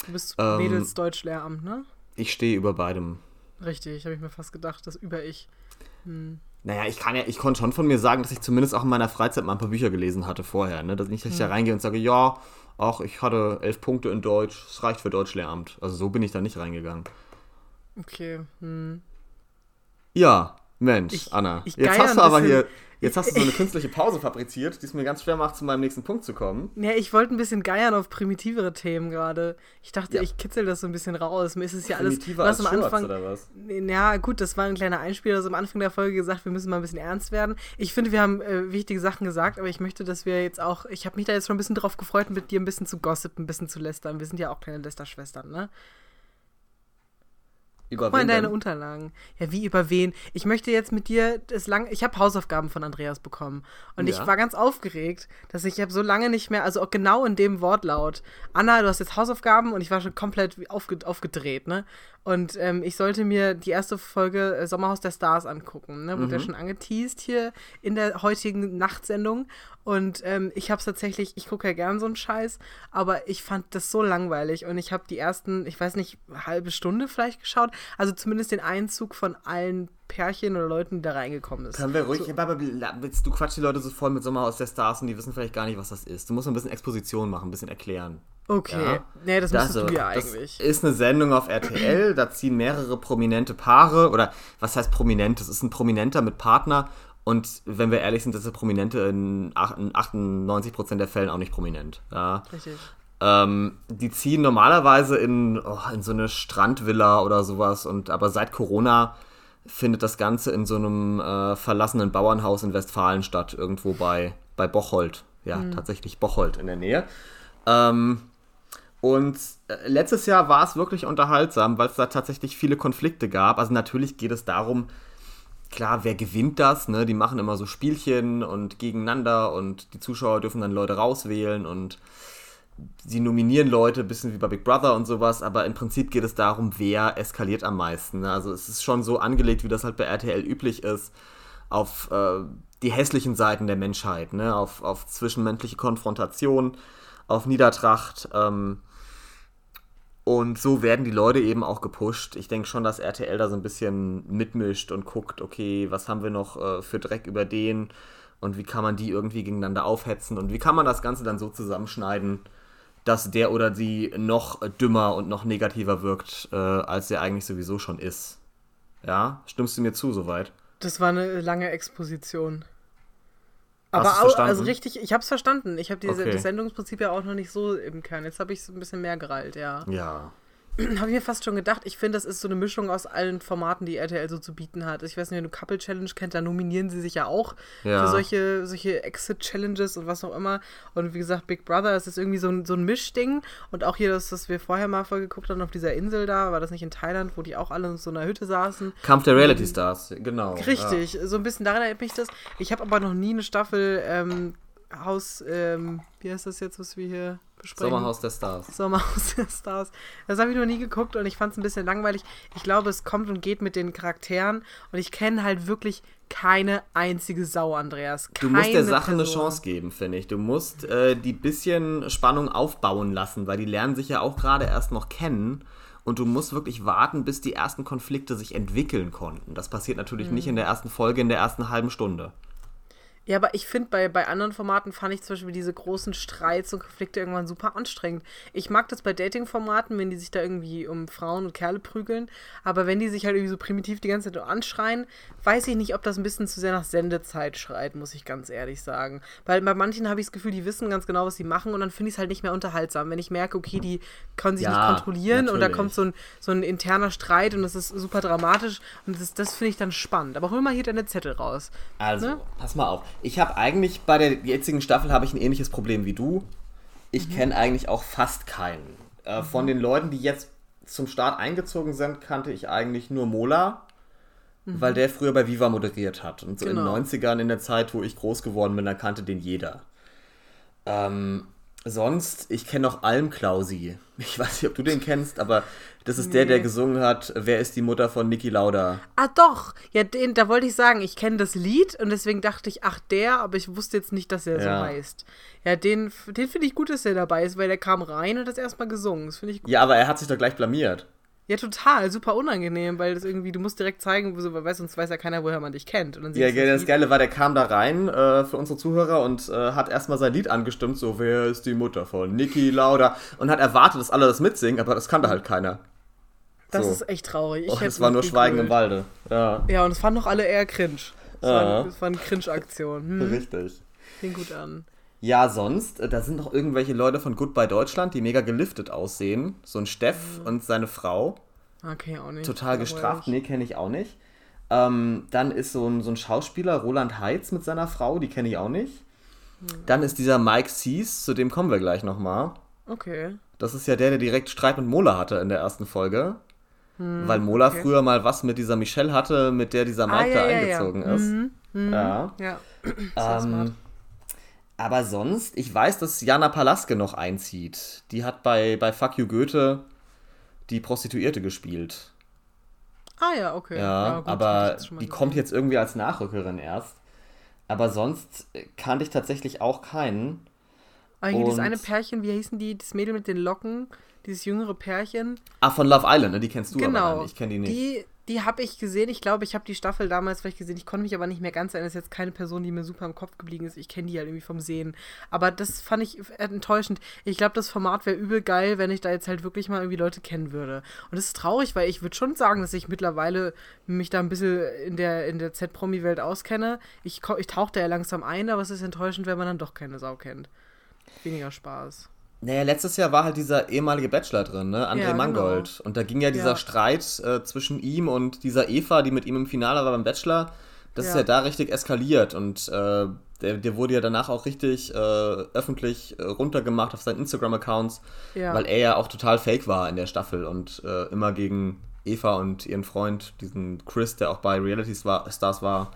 Du bist Ähm, Mädels Deutsch-Lehramt, ne? Ich stehe über beidem. Richtig, habe ich mir fast gedacht, das über ich. Hm. Naja, ich kann ja, ich konnte schon von mir sagen, dass ich zumindest auch in meiner Freizeit mal ein paar Bücher gelesen hatte vorher, ne? Dass nicht, dass ich da reingehe und sage, ja, ach, ich hatte elf Punkte in Deutsch, es reicht für Deutschlehramt. Also so bin ich da nicht reingegangen. Okay. Hm. Ja, Mensch, Ich- Anna. ich jetzt hast du aber bisschen- hier, jetzt hast du so eine künstliche Pause fabriziert, die es mir ganz schwer macht, zu meinem nächsten Punkt zu kommen. Ja, ich wollte ein bisschen geiern auf primitivere Themen gerade. Ich dachte, Ja. ich kitzel das so ein bisschen raus. Mir ist es ja alles, Primitiver was als am Anfang. oder was? Ja, gut, das war ein kleiner Einspieler, also am Anfang der Folge gesagt, wir müssen mal ein bisschen ernst werden. Ich finde, wir haben äh, wichtige Sachen gesagt, aber ich möchte, dass wir jetzt auch, ich habe mich da jetzt schon ein bisschen drauf gefreut, mit dir ein bisschen zu gossipen, ein bisschen zu lästern. Wir sind ja auch kleine Lästerschwestern, ne? Über Guck mal in deine denn? Unterlagen. Ja, wie über wen? Ich möchte jetzt mit dir das lang. Ich habe Hausaufgaben von Andreas bekommen. Und Ja. ich war ganz aufgeregt, dass ich habe so lange nicht mehr, also genau in dem Wortlaut. Anna, du hast jetzt Hausaufgaben und ich war schon komplett aufge, aufgedreht, ne? Und ähm, ich sollte mir die erste Folge äh, Sommerhaus der Stars angucken, ne? Wurde ja schon angeteased hier in der heutigen Nachtsendung. Und ähm, ich habe es tatsächlich, ich gucke ja gern so einen Scheiß, aber ich fand das so langweilig und ich habe die ersten, ich weiß nicht, halbe Stunde vielleicht geschaut, also zumindest den Einzug von allen Pärchen oder Leuten, die da reingekommen ist. Können wir ruhig, blablabla, jetzt- du quatschst die Leute so voll mit Sommerhaus der Stars und die wissen vielleicht gar nicht, was das ist. Du musst ein bisschen Exposition machen, ein bisschen erklären. Okay, Ja. nee, das Also, du ja das eigentlich. ist eine Sendung auf RTL, da ziehen mehrere prominente Paare, oder was heißt prominent? Das ist ein Prominenter mit Partner und wenn wir ehrlich sind, ist der Prominente in ach- in 98% der Fällen auch nicht prominent. Ja. Richtig. Ähm, die ziehen normalerweise in, oh, in so eine Strandvilla oder sowas und aber seit Corona findet das Ganze in so einem äh, verlassenen Bauernhaus in Westfalen statt, irgendwo bei, bei Bocholt. Ja, tatsächlich Bocholt in der Nähe. Ähm, und äh, letztes Jahr war es wirklich unterhaltsam, weil es da tatsächlich viele Konflikte gab. Also natürlich geht es darum, klar, wer gewinnt das? Ne? Die machen immer so Spielchen und gegeneinander und die Zuschauer dürfen dann Leute rauswählen und sie nominieren Leute, ein bisschen wie bei Big Brother und sowas, aber im Prinzip geht es darum, wer eskaliert am meisten. Ne? Also es ist schon so angelegt, wie das halt bei RTL üblich ist, auf äh, die hässlichen Seiten der Menschheit, ne? auf, auf zwischenmenschliche Konfrontation, auf Niedertracht. Ähm, und so werden die Leute eben auch gepusht. Ich denke schon, dass RTL da so ein bisschen mitmischt und guckt, okay, was haben wir noch äh, für Dreck über den und wie kann man die irgendwie gegeneinander aufhetzen und wie kann man das Ganze dann so zusammenschneiden, dass der oder die noch dümmer und noch negativer wirkt, äh, als er eigentlich sowieso schon ist. Ja, stimmst du mir zu soweit? Das war eine lange Exposition. Aber du's au, verstanden? also richtig, ich habe es verstanden. Ich habe diese Okay. das Sendungsprinzip ja auch noch nicht so im Kern. Jetzt habe ich es ein bisschen mehr gerallt, ja. Ja. Habe ich mir fast schon gedacht. Ich finde, das ist so eine Mischung aus allen Formaten, die RTL so zu bieten hat. Ich weiß nicht, wenn du Couple Challenge kennt, da nominieren sie sich ja auch Ja. für solche, solche Exit-Challenges und was auch immer. Und wie gesagt, Big Brother, es ist irgendwie so ein, so ein Mischding. Und auch hier, das, das wir vorher mal vorgeguckt haben, auf dieser Insel da, war das nicht in Thailand, wo die auch alle in so einer Hütte saßen. Kampf der Reality Stars, genau. Richtig, so ein bisschen daran erinnert mich das. Ich habe aber noch nie eine Staffel ähm, Haus, ähm, wie heißt das jetzt, was wir hier Ja. Besprechen? Sommerhaus der Stars. Sommerhaus der Stars. Das habe ich noch nie geguckt und ich fand es ein bisschen langweilig. Ich glaube, es kommt und geht mit den Charakteren und ich kenne halt wirklich keine einzige Sau, Andreas. Du Keine musst der Sache eine Person. Chance geben, finde ich. Du musst äh, die bisschen Spannung aufbauen lassen, weil die lernen sich ja auch gerade erst noch kennen. Und du musst wirklich warten, bis die ersten Konflikte sich entwickeln konnten. Das passiert natürlich Mhm. nicht in der ersten Folge, in der ersten halben Stunde. Ja, aber ich finde, bei, bei anderen Formaten fand ich zum Beispiel diese großen Streits und Konflikte irgendwann super anstrengend. Ich mag das bei Dating-Formaten, wenn die sich da irgendwie um Frauen und Kerle prügeln. Aber wenn die sich halt irgendwie so primitiv die ganze Zeit anschreien, weiß ich nicht, ob das ein bisschen zu sehr nach Sendezeit schreit, muss ich ganz ehrlich sagen. Weil bei manchen habe ich das Gefühl, die wissen ganz genau, was sie machen und dann finde ich es halt nicht mehr unterhaltsam. Wenn ich merke, okay, die können sich Ja, nicht kontrollieren und da natürlich. kommt so ein, so ein interner Streit und das ist super dramatisch und das, das finde ich dann spannend. Aber hol mal hier deine Zettel raus. Also, Ne? pass mal auf. Ich habe eigentlich bei der jetzigen Staffel habe ich ein ähnliches Problem wie du. Ich Mhm. kenne eigentlich auch fast keinen. Äh, von den Leuten, die jetzt zum Start eingezogen sind, kannte ich eigentlich nur Mola, weil der früher bei Viva moderiert hat. Und so Mhm. Genau. in den 90ern, in der Zeit, wo ich groß geworden bin, da kannte den jeder. Ähm, sonst, ich kenne noch Almklausi. Ich weiß nicht, ob du den kennst, aber das ist der, der Nee. gesungen hat, Wer ist die Mutter von Niki Lauda? Ah, doch. Ja, den, da wollte ich sagen, ich kenne das Lied und deswegen dachte ich, ach, der, aber ich wusste jetzt nicht, dass er Ja. so heißt. Ja, den, den finde ich gut, dass er dabei ist, weil der kam rein und hat erstmal gesungen. Das finde ich gut. Ja, aber er hat sich doch gleich blamiert. Ja, total. Super unangenehm, weil das irgendwie, du musst direkt zeigen, so, weil sonst weiß ja keiner, woher man dich kennt. Und dann Ja, du das. Geile war, der kam da rein äh, für unsere Zuhörer und äh, hat erstmal sein Lied angestimmt, so, wer ist die Mutter von Niki Lauda? Und hat erwartet, dass alle das mitsingen, aber das kannte halt keiner. Das So. ist echt traurig. Ich Oh, es war nur Schweigen im Walde. Ja, Ja, und es fanden doch alle eher cringe. Es Ja. war, es war eine Cringe-Aktion. Hm, richtig. fing gut an. Ja, sonst, äh, da sind noch irgendwelche Leute von Goodbye Deutschland, die mega geliftet aussehen. So ein Steff Mhm. und seine Frau. Okay, auch nicht. Total gestraft. Nee, kenne ich auch nicht. Ähm, dann ist so ein, so ein Schauspieler, Roland Heitz mit seiner Frau, die kenne ich auch nicht. Hm. Dann ist dieser Mike Sees, zu dem kommen wir gleich nochmal. Okay. Das ist ja der, der direkt Streit mit Mola hatte in der ersten Folge. Weil Mola okay. früher mal was mit dieser Michelle hatte, mit der dieser Mike Ah, ja, da ja, ja. eingezogen ist. Mhm, mhm. Ja. Ja. Sehr smart. Ähm, aber sonst, ich weiß, dass Jana Palaske noch einzieht. Die hat bei, bei Fuck You Goethe die Prostituierte gespielt. Ah ja, okay. Ja, gut, hab ich aber die gesehen. kommt jetzt irgendwie als Nachrückerin erst. Aber sonst kannte ich tatsächlich auch keinen. Eigentlich das und- eine Pärchen, wie hießen die? Das Mädel mit den Locken, dieses jüngere Pärchen. Ah, von Love Island, ne? Die kennst du aber genau. gar nicht. Ich kenne die nicht. Die, die habe ich gesehen. Ich glaube, ich habe die Staffel damals vielleicht gesehen. Ich konnte mich aber nicht mehr ganz erinnern. Das ist jetzt keine Person, die mir super im Kopf geblieben ist. Ich kenne die halt irgendwie vom Sehen. Aber das fand ich enttäuschend. Ich glaube, das Format wäre übel geil, wenn ich da jetzt halt wirklich mal irgendwie Leute kennen würde. Und das ist traurig, weil ich würde schon sagen, dass ich mittlerweile mich da ein bisschen in der, in der Z-Promi-Welt auskenne. Ich, ich tauche da ja langsam ein, aber es ist enttäuschend, wenn man dann doch keine Sau kennt. Weniger Spaß. Naja, letztes Jahr war halt dieser ehemalige Bachelor drin, ne? André Ja, genau. Mangold. Und da ging ja dieser Ja. Streit äh, zwischen ihm und dieser Eva, die mit ihm im Finale war beim Bachelor. Das ist Ja. ja da richtig eskaliert und äh, der, der wurde ja danach auch richtig äh, öffentlich äh, runtergemacht auf seinen Instagram-Accounts, Ja. weil er ja auch total fake war in der Staffel und äh, immer gegen Eva und ihren Freund, diesen Chris, der auch bei Reality Star- Stars war,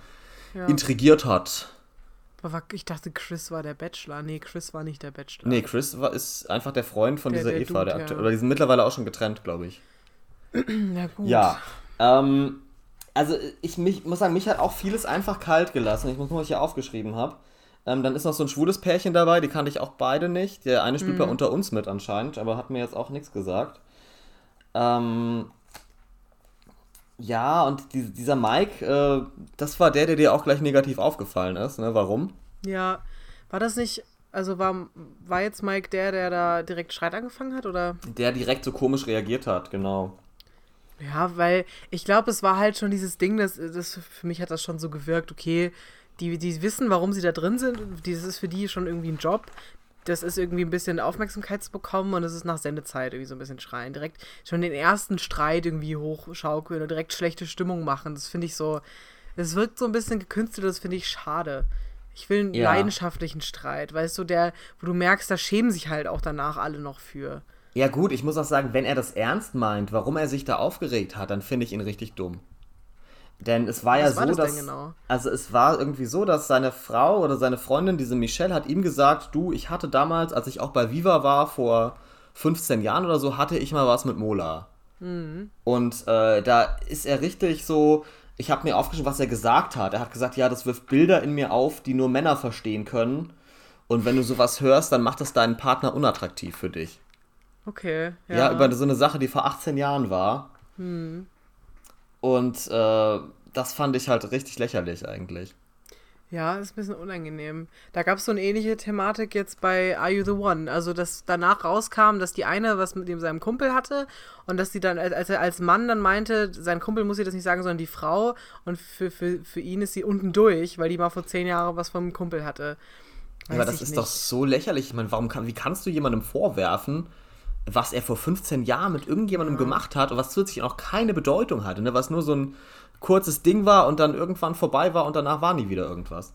ja. intrigiert hat. Aber ich dachte, Chris war der Bachelor. Nee, Chris war nicht der Bachelor. Nee, Chris war, ist einfach der Freund von Der- dieser der Eva. Dude, der ja. aktuell, Oder die sind mittlerweile auch schon getrennt, glaube ich. Na gut. Ja. Ähm, also ich mich, muss sagen, mich hat auch vieles einfach kalt gelassen. Ich muss mal, was ich hier aufgeschrieben habe. Ähm, dann ist noch so ein schwules Pärchen dabei, die kannte ich auch beide nicht. Der eine spielt bei Unter uns mit anscheinend, aber hat mir jetzt auch nichts gesagt. Ähm, ja, und die, dieser Mike, äh, das war der, der dir auch gleich negativ aufgefallen ist. Ne? Warum? Ja. War das nicht. Also war, war jetzt Mike der, der da direkt Streit angefangen hat? Oder? Der direkt so komisch reagiert hat, genau. Ja, weil ich glaube, es war halt schon dieses Ding, das, das für mich hat das schon so gewirkt, okay, die, die wissen, warum sie da drin sind. Das ist für die schon irgendwie ein Job. Das ist irgendwie ein bisschen Aufmerksamkeit zu bekommen und es ist nach Sendezeit irgendwie so ein bisschen schreien. Direkt schon den ersten Streit irgendwie hochschaukeln und direkt schlechte Stimmung machen. Das finde ich so. Das wirkt so ein bisschen gekünstelt, das finde ich schade. Ich will einen Ja. leidenschaftlichen Streit, weißt du, der, wo du merkst, da schämen sich halt auch danach alle noch für. Ja gut, ich muss auch sagen, wenn er das ernst meint, warum er sich da aufgeregt hat, dann finde ich ihn richtig dumm. Denn es war ja Was war so, das dass genau? also es war irgendwie so, dass seine Frau oder seine Freundin, diese Michelle, hat ihm gesagt, du, ich hatte damals, als ich auch bei Viva war vor 15 Jahren oder so, hatte ich mal was mit Mola. Mhm. Und äh, da ist er richtig so, ich habe mir aufgeschrieben, was er gesagt hat. Er hat gesagt, ja, das wirft Bilder in mir auf, die nur Männer verstehen können. Und wenn du sowas hörst, dann macht das deinen Partner unattraktiv für dich. Okay. Ja, über so eine Sache, die vor 18 Jahren war. Und äh, das fand ich halt richtig lächerlich eigentlich. Ja, ist ein bisschen unangenehm. Da gab es so eine ähnliche Thematik jetzt bei Are You the One? Also, dass danach rauskam, dass die eine was mit dem seinem Kumpel hatte und dass sie dann, als er als Mann dann meinte, sein Kumpel muss ihr das nicht sagen, sondern die Frau und für, für, für ihn ist sie unten durch, weil die mal vor zehn Jahren was vom Kumpel hatte. Ja, aber Weiß das ist nicht. doch so lächerlich. Ich meine, warum kann, wie kannst du jemandem vorwerfen, was er vor 15 Jahren mit irgendjemandem gemacht hat und was zusätzlich auch keine Bedeutung hatte, ne? was nur so ein kurzes Ding war und dann irgendwann vorbei war und danach war nie wieder irgendwas.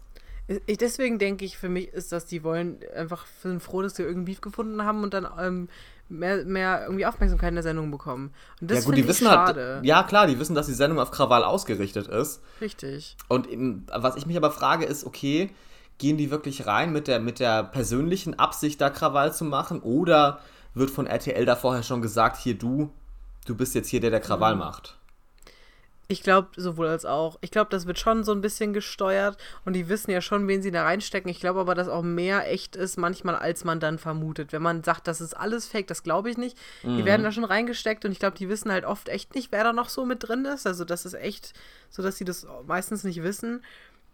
Ich, deswegen denke ich, für mich ist das, die wollen einfach sind froh, dass sie irgendwie Beef gefunden haben und dann ähm, mehr, mehr irgendwie Aufmerksamkeit in der Sendung bekommen. Und das ja gut, die wissen ich schade. halt, ja klar, die wissen, dass die Sendung auf Krawall ausgerichtet ist. Richtig. Und was ich mich aber frage, ist, okay, gehen die wirklich rein mit der, mit der persönlichen Absicht, da Krawall zu machen? Oder wird von RTL da vorher schon gesagt, hier du, du bist jetzt hier der, der Krawall Mhm. macht? Ich glaube, sowohl als auch. Ich glaube, das wird schon so ein bisschen gesteuert und die wissen ja schon, wen sie da reinstecken. Ich glaube aber, dass auch mehr echt ist manchmal, als man dann vermutet. Wenn man sagt, das ist alles fake, das glaube ich nicht. Die werden da schon reingesteckt und ich glaube, die wissen halt oft echt nicht, wer da noch so mit drin ist. Also das ist echt so, dass sie das meistens nicht wissen.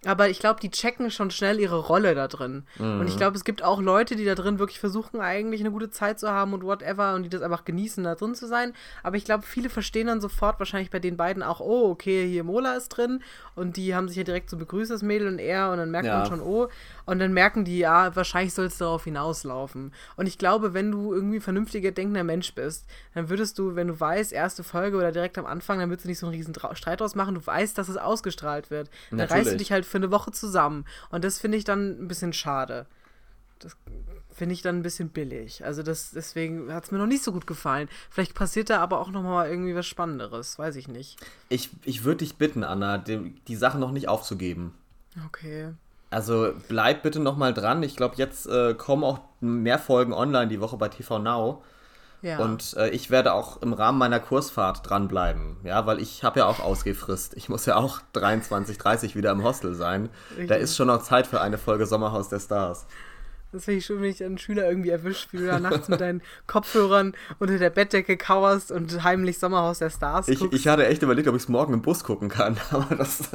Aber ich glaube, die checken schon schnell ihre Rolle da drin. Mhm. Und ich glaube, es gibt auch Leute, die da drin wirklich versuchen, eigentlich eine gute Zeit zu haben und whatever und die das einfach genießen, da drin zu sein. Aber ich glaube, viele verstehen dann sofort wahrscheinlich bei den beiden auch, oh, okay, hier Mola ist drin und die haben sich ja direkt so begrüßt, das Mädel und er, und dann merkt ja. man schon, oh, und dann merken die, ja, wahrscheinlich soll es darauf hinauslaufen. Und ich glaube, wenn du irgendwie vernünftiger denkender Mensch bist, dann würdest du, wenn du weißt, erste Folge oder direkt am Anfang, dann würdest du nicht so einen riesen Streit draus machen. Du weißt, dass es ausgestrahlt wird. Dann Natürlich. reißt du dich halt für eine Woche zusammen. Und das finde ich dann ein bisschen schade. Das finde ich dann ein bisschen billig. Also das, deswegen hat es mir noch nicht so gut gefallen. Vielleicht passiert da aber auch noch mal irgendwie was Spannenderes. Weiß ich nicht. Ich, ich würde dich bitten, Anna, die, die Sachen noch nicht aufzugeben. Okay. Also bleib bitte noch mal dran. Ich glaube, jetzt äh, kommen auch mehr Folgen online die Woche bei TV Now. Ja. Und äh, ich werde auch im Rahmen meiner Kursfahrt dranbleiben, ja, weil ich habe ja auch Ausgehfrist. Ich muss ja auch 23, 30 wieder im Hostel sein. Richtig. Da ist schon noch Zeit für eine Folge Sommerhaus der Stars. Das finde ich schön, wenn ich einen Schüler irgendwie erwischt, wie du da nachts mit deinen Kopfhörern unter der Bettdecke kauerst und heimlich Sommerhaus der Stars guckst. Ich, ich hatte echt überlegt, ob ich es morgen im Bus gucken kann, aber das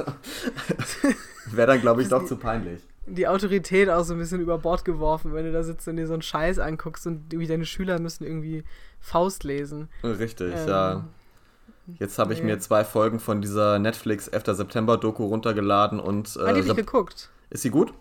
wäre dann, glaube ich, doch zu peinlich. Die Autorität auch so ein bisschen über Bord geworfen, wenn du da sitzt und dir so einen Scheiß anguckst und irgendwie deine Schüler müssen irgendwie Faust lesen. Richtig, ähm, ja. Jetzt habe ich nee. mir zwei Folgen von dieser Netflix 11. September Doku runtergeladen und. Äh, Hat die nicht geguckt? Ist sie gut?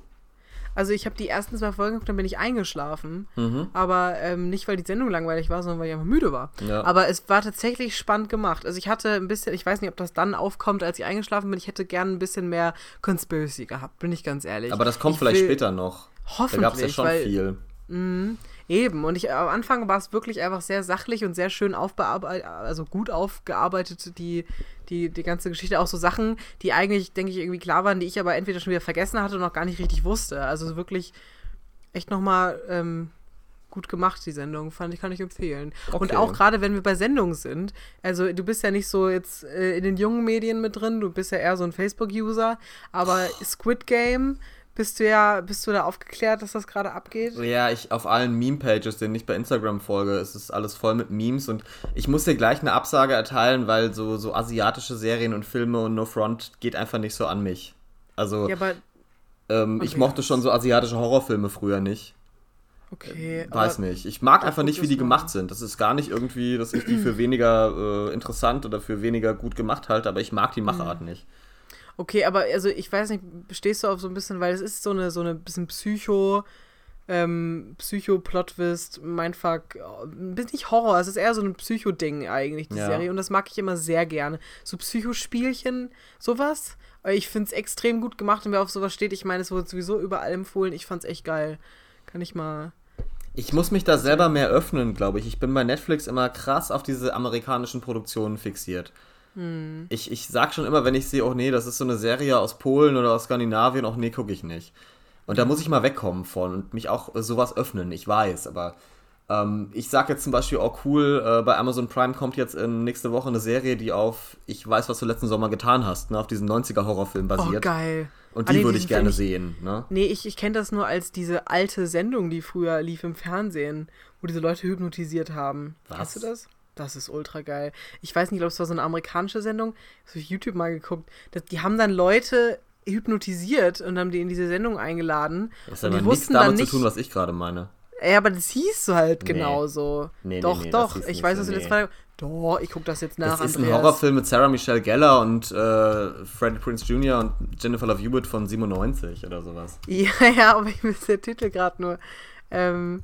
Also ich habe die ersten zwei Folgen geguckt, dann bin ich eingeschlafen. Mhm. Aber ähm, nicht, weil die Sendung langweilig war, sondern weil ich einfach müde war. Ja. Aber es war tatsächlich spannend gemacht. Also ich hatte ein bisschen, ich weiß nicht, ob das dann aufkommt, als ich eingeschlafen bin, ich hätte gern ein bisschen mehr Conspiracy gehabt, bin ich ganz ehrlich. Aber das kommt ich vielleicht will, später noch. Hoffentlich. Da gab es ja schon weil, viel. Mh, Eben, und ich am Anfang war es wirklich einfach sehr sachlich und sehr schön aufbearbeitet, also gut aufgearbeitet, die, die, die ganze Geschichte. Auch so Sachen, die eigentlich, denke ich, irgendwie klar waren, die ich aber entweder schon wieder vergessen hatte und noch gar nicht richtig wusste. Also wirklich echt nochmal ähm, gut gemacht, die Sendung. Fand ich, kann ich empfehlen. Okay. Und auch gerade, wenn wir bei Sendungen sind. Also, du bist ja nicht so jetzt äh, in den jungen Medien mit drin, du bist ja eher so ein Facebook-User, aber Squid Game bist du ja, bist du da aufgeklärt, dass das gerade abgeht? Ja, ich auf allen Meme-Pages, denen ich bei Instagram folge, ist es alles voll mit Memes und ich muss dir gleich eine Absage erteilen, weil so, so asiatische Serien und Filme und No Front geht einfach nicht so an mich. Also, ja, ähm, ich mochte schon so asiatische Horrorfilme früher nicht. Okay. Weiß nicht. Ich mag einfach nicht, wie die gemacht sind. Das ist gar nicht irgendwie, dass ich die für weniger äh, interessant oder für weniger gut gemacht halte, aber ich mag die Machart mhm. nicht. Okay, aber also ich weiß nicht, stehst du auf so ein bisschen, weil es ist so eine, so eine bisschen Psycho, ähm, Psycho-Plot-Twist, Mindfuck, nicht Horror, es ist eher so ein Psycho-Ding eigentlich, die ja. Serie. Und das mag ich immer sehr gerne. So Psychospielchen, sowas. Ich finde es extrem gut gemacht und wer auf sowas steht, ich meine, es wurde sowieso überall empfohlen. Ich fand es echt geil. Kann ich mal. Ich muss mich da selber mehr öffnen, glaube ich. Ich bin bei Netflix immer krass auf diese amerikanischen Produktionen fixiert. Hm. Ich, ich sag schon immer, wenn ich sehe, oh nee, das ist so eine Serie aus Polen oder aus Skandinavien, auch nee, gucke ich nicht. Und da muss ich mal wegkommen von und mich auch sowas öffnen, ich weiß, aber ähm, ich sag jetzt zum Beispiel, oh cool, äh, bei Amazon Prime kommt jetzt in nächste Woche eine Serie, die auf Ich weiß, was du letzten Sommer getan hast, ne, auf diesen 90er-Horrorfilm basiert. Oh, geil. Und die ah, nee, würde ich gerne ich, sehen. Ne? Nee, ich, ich kenne das nur als diese alte Sendung, die früher lief im Fernsehen, wo diese Leute hypnotisiert haben. Was? Kennst du das? Das ist ultra geil. Ich weiß nicht, ich glaube, es war so eine amerikanische Sendung. Das habe ich YouTube mal geguckt. Das, die haben dann Leute hypnotisiert und haben die in diese Sendung eingeladen. Das hat aber nichts damit nicht, zu tun, was ich gerade meine. Ja, aber das hieß so halt nee. genauso. Nee, doch, nee, nee, doch. Ich weiß, was du jetzt nee. Doch, ich gucke das jetzt nach. Das ist Andreas. ein Horrorfilm mit Sarah Michelle Geller und äh, Freddie Prince Jr. und Jennifer Love Hewitt von 97 oder sowas. Ja, ja, aber ich will der Titel gerade nur. Ähm,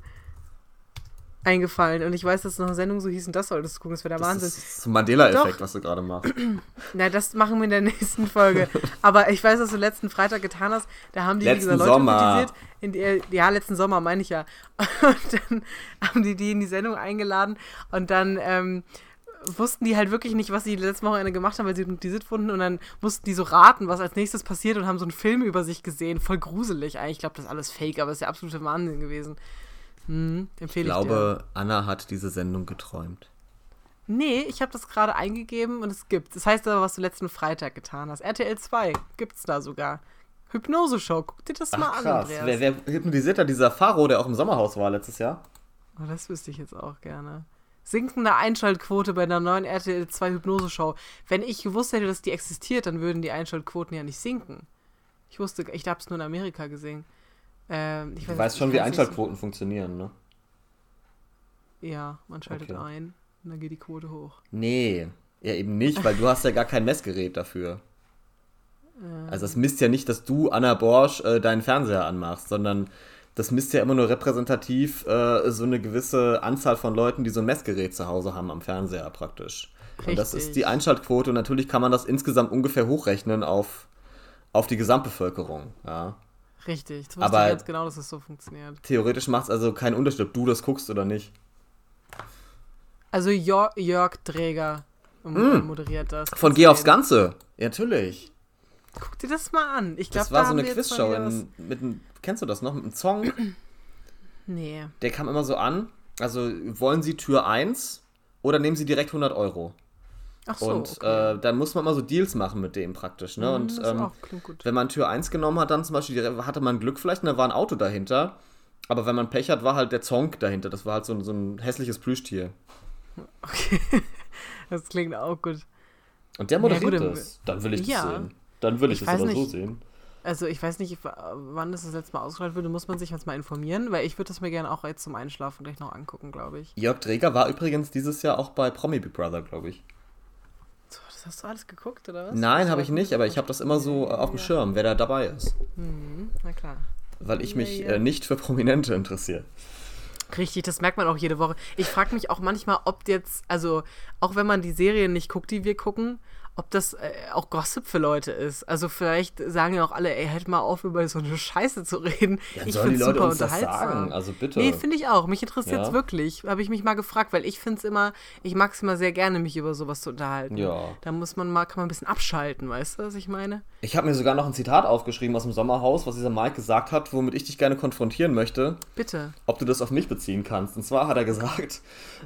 eingefallen. Und ich weiß, dass es noch eine Sendung so hieß und das solltest du gucken. Das wäre der das Wahnsinn. Das ist ein Mandela-Effekt, was du gerade machst. Na, das machen wir in der nächsten Folge. Aber ich weiß, dass du letzten Freitag getan hast. Da haben die letzten Leute Sommer. In die, ja, letzten Sommer meine ich ja. Und dann haben die die in die Sendung eingeladen und dann ähm, wussten die halt wirklich nicht, was sie letzte Wochenende gemacht haben, weil sie hypnotisiert wurden und dann mussten die so raten, was als nächstes passiert und haben so einen Film über sich gesehen. Voll gruselig eigentlich. Ich glaube, das ist alles fake, aber es ist der absolute Wahnsinn gewesen. Hm, empfehle ich glaube, dir. Anna hat diese Sendung geträumt. Nee, ich habe das gerade eingegeben und es gibt. Das heißt aber, was du letzten Freitag getan hast. RTL 2 gibt's da sogar. Hypnose-Show, guck dir das Ach, mal an, krass. Andreas. Wer, wer hypnotisiert da dieser Faro, der auch im Sommerhaus war letztes Jahr? Oh, das wüsste ich jetzt auch gerne. Sinkende Einschaltquote bei der neuen RTL 2 Hypnose-Show. Wenn ich gewusst hätte, dass die existiert, dann würden die Einschaltquoten ja nicht sinken. Ich wusste, ich habe es nur in Amerika gesehen. Ähm, ich Du weiß, weißt schon, wie Einschaltquoten funktionieren, ne? So, ja, man schaltet Okay. ein und dann geht die Quote hoch. Nee, ja eben nicht, weil du hast ja gar kein Messgerät dafür. Also das misst ja nicht, dass du, Anna Borsch, äh, deinen Fernseher anmachst, sondern das misst ja immer nur repräsentativ äh, so eine gewisse Anzahl von Leuten, die so ein Messgerät zu Hause haben am Fernseher praktisch. Und das ist Richtig. die Einschaltquote und natürlich kann man das insgesamt ungefähr hochrechnen auf, auf die Gesamtbevölkerung. Ja. Richtig, das wusste Aber- ich ganz genau, dass es so funktioniert. Theoretisch macht es also keinen Unterschied, ob du das guckst oder nicht. Also Jörg, Jörg Träger ähm, moderiert das. Mm. Von Geh aufs Ganze. Ja, natürlich. Guck dir das mal an. Ich glaube, Das war da so eine Quizshow. In, mit einem, kennst du das noch? Mit einem Song. Nee. Der kam immer so an. Also wollen Sie Tür 1 oder nehmen Sie direkt 100 Euro? Ach so, und okay. äh, dann muss man immer so Deals machen mit dem praktisch. Ne? Mhm, Und ähm, gut. wenn man Tür 1 genommen hat, dann zum Beispiel hatte man Glück vielleicht und da war ein Auto dahinter. Aber wenn man Pech hat, war halt der Zonk dahinter. Das war halt so, ein- so ein hässliches Plüschtier. Okay. Das klingt auch gut. Und der Ja, moderiert gut, dann- das. Dann will ich Ja. das sehen. Dann will ich, Ich das aber so nicht. sehen. Also ich weiß nicht, wann das das letzte Mal ausgestrahlt wurde, muss man sich jetzt mal informieren, weil ich würde das mir gerne auch jetzt zum Einschlafen gleich noch angucken, glaube ich. Jörg Dreger war übrigens dieses Jahr auch bei Promi Big Brother, glaube ich. Das hast du alles geguckt, oder was? Nein, habe ich nicht, aber ich habe das immer so äh, auf dem Ja. Schirm, wer da dabei ist. Mhm, na klar. Weil ich mich Ja, ja. äh, nicht für Prominente interessiere. Richtig, das merkt man auch jede Woche. Ich frage mich auch manchmal, ob jetzt, also auch wenn man die Serien nicht guckt, die wir gucken, ob das äh, auch Gossip für Leute ist. Also vielleicht sagen ja auch alle, ey, halt mal auf, über so eine Scheiße zu reden. Dann ich sollen die find's Leute super uns das unterhaltsam. sagen. Also bitte. Nee, finde ich auch. Mich interessiert es Ja? wirklich. Habe ich mich mal gefragt, weil ich finde es immer, ich mag es immer sehr gerne, mich über sowas zu unterhalten. Ja. Da muss man mal, kann man ein bisschen abschalten, weißt du, was ich meine? Ich habe mir sogar noch ein Zitat aufgeschrieben aus dem Sommerhaus, was dieser Mike gesagt hat, womit ich dich gerne konfrontieren möchte, Bitte. ob du das auf mich beziehen kannst. Und zwar hat er gesagt,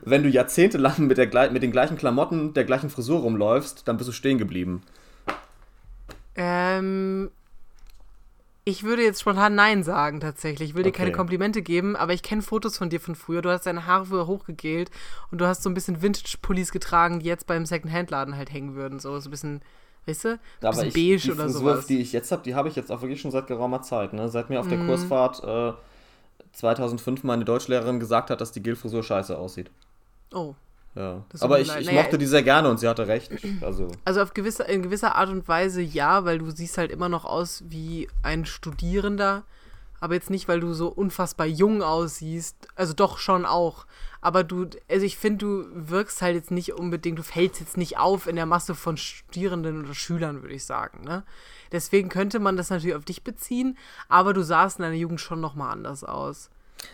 wenn du jahrzehntelang mit, der, mit den gleichen Klamotten, der gleichen Frisur rumläufst, dann bist du stehen geblieben. Ähm, ich würde jetzt spontan Nein sagen, tatsächlich. Ich will dir keine. Komplimente geben, aber ich kenne Fotos von dir von früher. Du hast deine Haare früher hochgegelt und du hast so ein bisschen Vintage-Pullis getragen, die jetzt beim Second-Hand-Laden halt hängen würden. So, so ein bisschen, weißt du? Ein Aber bisschen ich, beige die oder Frisur, sowas. die ich jetzt habe, die habe ich jetzt auch wirklich schon seit geraumer Zeit. Ne? Seit mir auf der Mhm. Kursfahrt äh, 2005 meine Deutschlehrerin gesagt hat, dass die Gel-Frisur scheiße aussieht. Oh. Ja. Aber ich, ich Naja, mochte die sehr gerne und sie hatte recht. Also, Also auf gewisse, in gewisser Art und Weise ja, weil du siehst halt immer noch aus wie ein Studierender, aber jetzt nicht, weil du so unfassbar jung aussiehst. Also doch schon auch. Aber du, also ich finde, du wirkst halt jetzt nicht unbedingt, du fällst jetzt nicht auf in der Masse von Studierenden oder Schülern, würde ich sagen. Ne? Deswegen könnte man das natürlich auf dich beziehen, aber du sahst in deiner Jugend schon nochmal anders aus.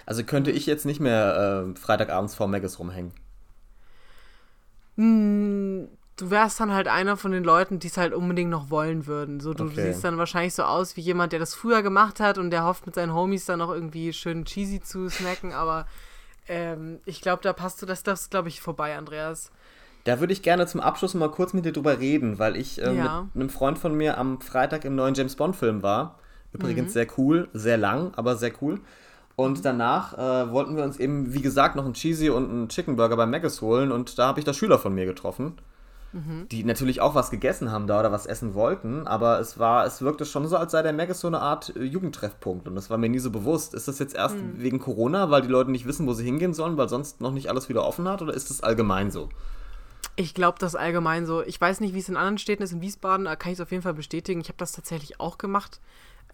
also könnte ich jetzt nicht mehr äh, Freitagabends vor Maggis rumhängen. Du wärst dann halt einer von den Leuten, die es halt unbedingt noch wollen würden. So, du Okay. siehst dann wahrscheinlich so aus wie jemand, der das früher gemacht hat und der hofft mit seinen Homies dann noch irgendwie schön cheesy zu snacken, aber ähm, ich glaube, da passt du, das, das glaube ich, vorbei, Andreas. Da würde ich gerne zum Abschluss mal kurz mit dir drüber reden, weil ich äh, Ja. mit einem Freund von mir am Freitag im neuen James Bond-Film war. Mhm. Übrigens sehr cool, sehr lang, aber sehr cool. Und danach äh, wollten wir uns eben, wie gesagt, noch einen Cheesy und einen Chicken Burger bei Maggis holen und da habe ich da Schüler von mir getroffen, Mhm. die natürlich auch was gegessen haben da oder was essen wollten, aber es war, es wirkte schon so, als sei der Maggis so eine Art äh, Jugendtreffpunkt und das war mir nie so bewusst. Ist das jetzt erst Mhm. wegen Corona, weil die Leute nicht wissen, wo sie hingehen sollen, weil sonst noch nicht alles wieder offen hat oder ist das allgemein so? Ich glaube, das allgemein so. Ich weiß nicht, wie es in anderen Städten ist. In Wiesbaden da kann ich es auf jeden Fall bestätigen. Ich habe das tatsächlich auch gemacht.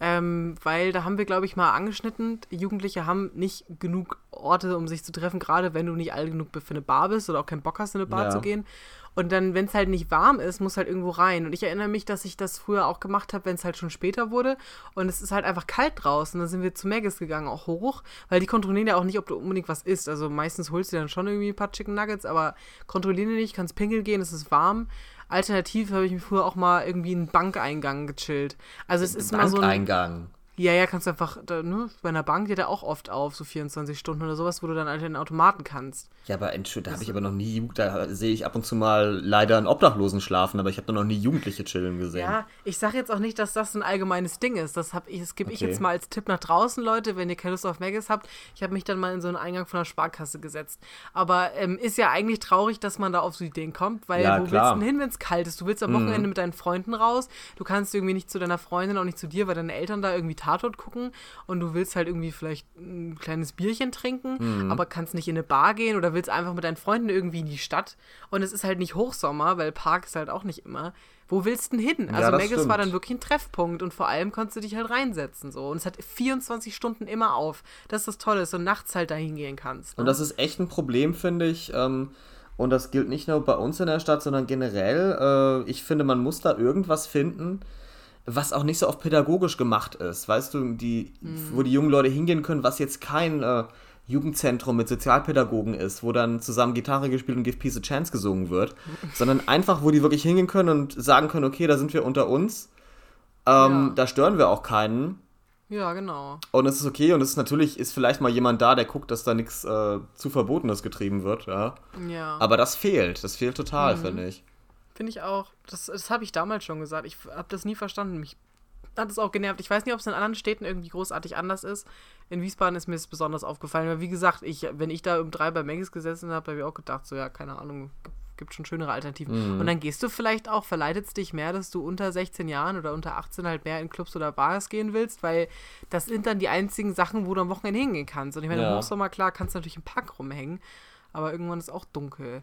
Ähm, weil da haben wir, glaube ich, mal angeschnitten, Jugendliche haben nicht genug Orte, um sich zu treffen, gerade wenn du nicht alt genug für eine Bar bist oder auch keinen Bock hast, in eine Bar Ja. zu gehen. Und dann, wenn es halt nicht warm ist, muss halt irgendwo rein. Und ich erinnere mich, dass ich das früher auch gemacht habe, wenn es halt schon später wurde. Und es ist halt einfach kalt draußen. Dann sind wir zu Maggis gegangen, auch hoch, weil die kontrollieren ja auch nicht, ob du unbedingt was isst. Also meistens holst du dann schon irgendwie ein paar Chicken Nuggets, aber kontrollieren die nicht, kannst pinkeln gehen, es ist warm. Alternativ habe ich mir früher auch mal irgendwie einen Bankeingang gechillt. Also es ist mal so ein. Bankeingang. Ja, ja, kannst du einfach, da, ne, bei einer Bank geht er auch oft auf, so 24 Stunden oder sowas, wo du dann halt in den Automaten kannst. Ja, aber Entschuldigung, da habe ich aber noch nie, da sehe ich ab und zu mal leider einen Obdachlosen schlafen, aber ich habe noch nie Jugendliche chillen gesehen. Ja, ich sage jetzt auch nicht, dass das ein allgemeines Ding ist. Das, hab ich, das gebe ich Okay. jetzt mal als Tipp nach draußen, Leute, wenn ihr keine Lust auf Maggis habt. Ich habe mich dann mal in so einen Eingang von der Sparkasse gesetzt. Aber ähm, ist ja eigentlich traurig, dass man da auf so Ideen kommt, weil Ja, wo klar. Mhm. willst du denn hin, wenn es kalt ist? Du willst am Wochenende mit deinen Freunden raus. Du kannst irgendwie nicht zu deiner Freundin, auch nicht zu dir, weil deine Eltern da irgendwie Tatort gucken und du willst halt irgendwie vielleicht ein kleines Bierchen trinken, Mhm. aber kannst nicht in eine Bar gehen oder willst einfach mit deinen Freunden irgendwie in die Stadt. Und es ist halt nicht Hochsommer, weil Park ist halt auch nicht immer. Wo willst du denn hin? Also das Maggis war dann wirklich ein Treffpunkt und vor allem konntest du dich halt reinsetzen so und es hat 24 Stunden immer auf. Das ist das Tolle, dass du nachts halt dahin gehen kannst. Und Ne? das ist echt ein Problem, finde ich. Ähm, und das gilt nicht nur bei uns in der Stadt, sondern generell. Äh, ich finde, man muss da irgendwas finden, was auch nicht so oft pädagogisch gemacht ist. Weißt du, die, wo die jungen Leute hingehen können, was jetzt kein äh, Jugendzentrum mit Sozialpädagogen ist, wo dann zusammen Gitarre gespielt und Give Peace a Chance gesungen wird, sondern einfach, wo die wirklich hingehen können und sagen können, okay, da sind wir unter uns. Ähm, Ja. Da stören wir auch keinen. ja, genau. Und es ist okay und es ist natürlich, ist vielleicht mal jemand da, der guckt, dass da nichts äh, zu Verbotenes getrieben wird, ja. Ja. Aber das fehlt, das fehlt Mhm. total, finde ich. Finde ich auch. Das, das habe ich damals schon gesagt. Ich habe das nie verstanden. Mich hat es auch genervt. Ich weiß nicht, ob es in anderen Städten irgendwie großartig anders ist. In Wiesbaden ist mir es besonders aufgefallen. Weil, wie gesagt, ich, wenn ich da um drei bei Maggis gesessen habe, habe ich auch gedacht, so, ja, keine Ahnung, gibt schon schönere Alternativen. Und dann gehst du vielleicht auch, verleitet es dich mehr, dass du unter 16 Jahren oder unter 18 halt mehr in Clubs oder Bars gehen willst, weil das sind dann die einzigen Sachen, wo du am Wochenende hingehen kannst. Und ich meine, im Ja. Hochsommer, klar, kannst du natürlich im Park rumhängen, aber irgendwann ist auch dunkel.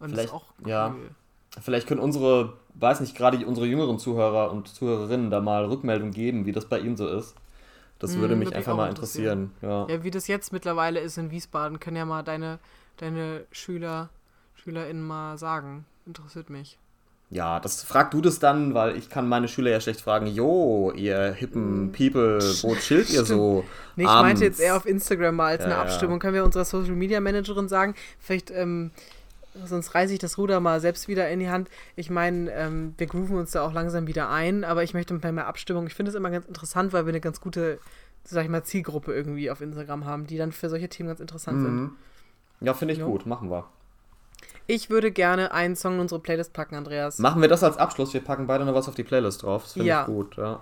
Und das ist Vielleicht- auch ja. Vielleicht können unsere, weiß nicht, gerade unsere jüngeren Zuhörer und Zuhörerinnen da mal Rückmeldung geben, wie das bei ihnen so ist. Das würde mich würde mich einfach mal interessieren. Ja. Ja, wie das jetzt mittlerweile ist in Wiesbaden, können ja mal deine, deine Schüler, SchülerInnen mal sagen. Interessiert mich. ja, das frag du das dann, weil ich kann meine Schüler ja schlecht fragen, jo, ihr hippen People, wo chillt ihr so? Nee, ich abends? meinte jetzt eher auf Instagram mal als Ja, eine ja. Abstimmung. Können wir unserer Social Media Managerin sagen? Vielleicht, ähm, sonst reiße ich das Ruder mal selbst wieder in die Hand. Ich meine, ähm, wir grooven uns da auch langsam wieder ein, aber ich möchte bei mehr Abstimmung. Ich finde es immer ganz interessant, weil wir eine ganz gute, sag ich mal, Zielgruppe irgendwie auf Instagram haben, die dann für solche Themen ganz interessant sind. Mhm. Ja, finde ich Jo. gut, machen wir. Ich würde gerne einen Song in unsere Playlist packen, Andreas. Machen wir das als Abschluss, wir packen beide noch was auf die Playlist drauf. Das finde Ja. ich gut, ja.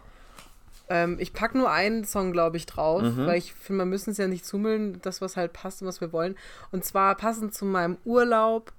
Ähm, ich packe nur einen Song, glaube ich, drauf, Mhm. weil ich finde, wir müssen es ja nicht zumüllen, das, was halt passt und was wir wollen. Und zwar passend zu meinem Urlaub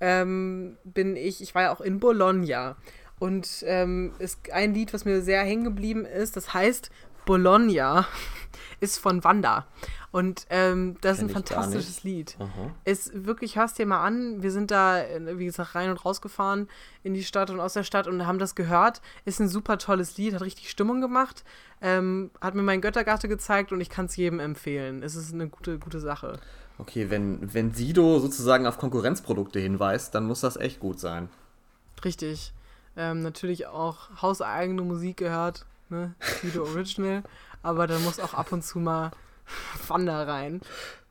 ähm, bin ich, ich war ja auch in Bologna. Und ähm, ist ein Lied, was mir sehr hängen geblieben ist, das heißt Bologna, ist von Wanda. Und ähm, das ist ein fantastisches. Lied. Aha. Ist wirklich, hörst dir mal an. Wir sind da, wie gesagt, rein und rausgefahren in die Stadt und aus der Stadt und haben das gehört. Ist ein super tolles Lied, hat richtig Stimmung gemacht. Ähm, hat mir mein Göttergatte gezeigt und ich kann es jedem empfehlen. Es ist eine gute, gute Sache. Okay, wenn, wenn Sido sozusagen auf Konkurrenzprodukte hinweist, dann muss das echt gut sein. Richtig. Ähm, natürlich auch hauseigene Musik gehört, ne? Video Original. Aber da muss auch ab und zu mal Wanda rein.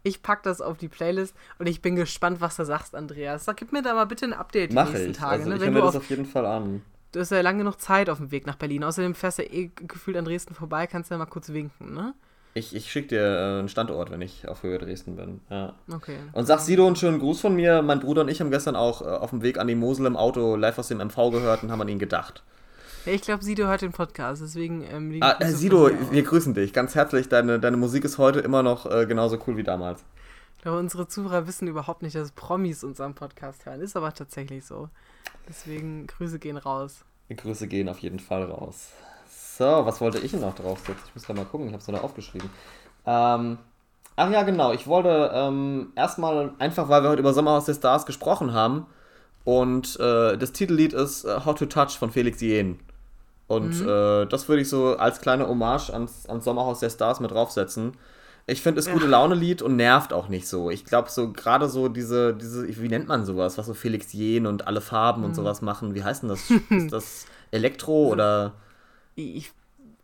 Ich pack das auf die Playlist und ich bin gespannt, was du sagst, Andreas. Sag, gib mir da mal bitte ein Update die Mache nächsten ich. Tage. also ne? ich höre du mir das auf jeden Fall an. Du hast ja lange noch Zeit auf dem Weg nach Berlin. Außerdem fährst du ja eh gefühlt an Dresden vorbei, kannst ja mal kurz winken, ne? Ich, ich schicke dir äh, einen Standort, wenn ich auf Höhe Dresden bin. Ja. Okay. Und sag Sido einen schönen Gruß von mir. Mein Bruder und ich haben gestern auch äh, auf dem Weg an die Mosel im Auto live aus dem MV gehört und haben an ihn gedacht. Ja, ich glaube, Sido hört den Podcast, deswegen ähm, Ah, äh, Sido, wir grüßen dich ganz herzlich. Deine, deine Musik ist heute immer noch äh, genauso cool wie damals. Ich glaube, unsere Zuhörer wissen überhaupt nicht, dass Promis unseren Podcast hören. Ist aber tatsächlich so. Deswegen Grüße gehen raus. Grüße gehen auf jeden Fall raus. So, was wollte ich denn noch draufsetzen? Ich muss da mal gucken, ich habe es noch aufgeschrieben. Ähm, ach ja, genau. Ich wollte ähm, erstmal, einfach weil wir heute über Sommerhaus der Stars gesprochen haben, und äh, das Titellied ist äh, How to Touch von Felix Jen. Und äh, das würde ich so als kleine Hommage ans, ans Sommerhaus der Stars mit draufsetzen. Ich finde es gute Laune-Lied und nervt auch nicht so. Ich glaube, so gerade so diese, diese, wie nennt man sowas, was so Felix Jen und alle Farben und sowas machen. Wie heißt denn das? ist das Elektro oder, Ich,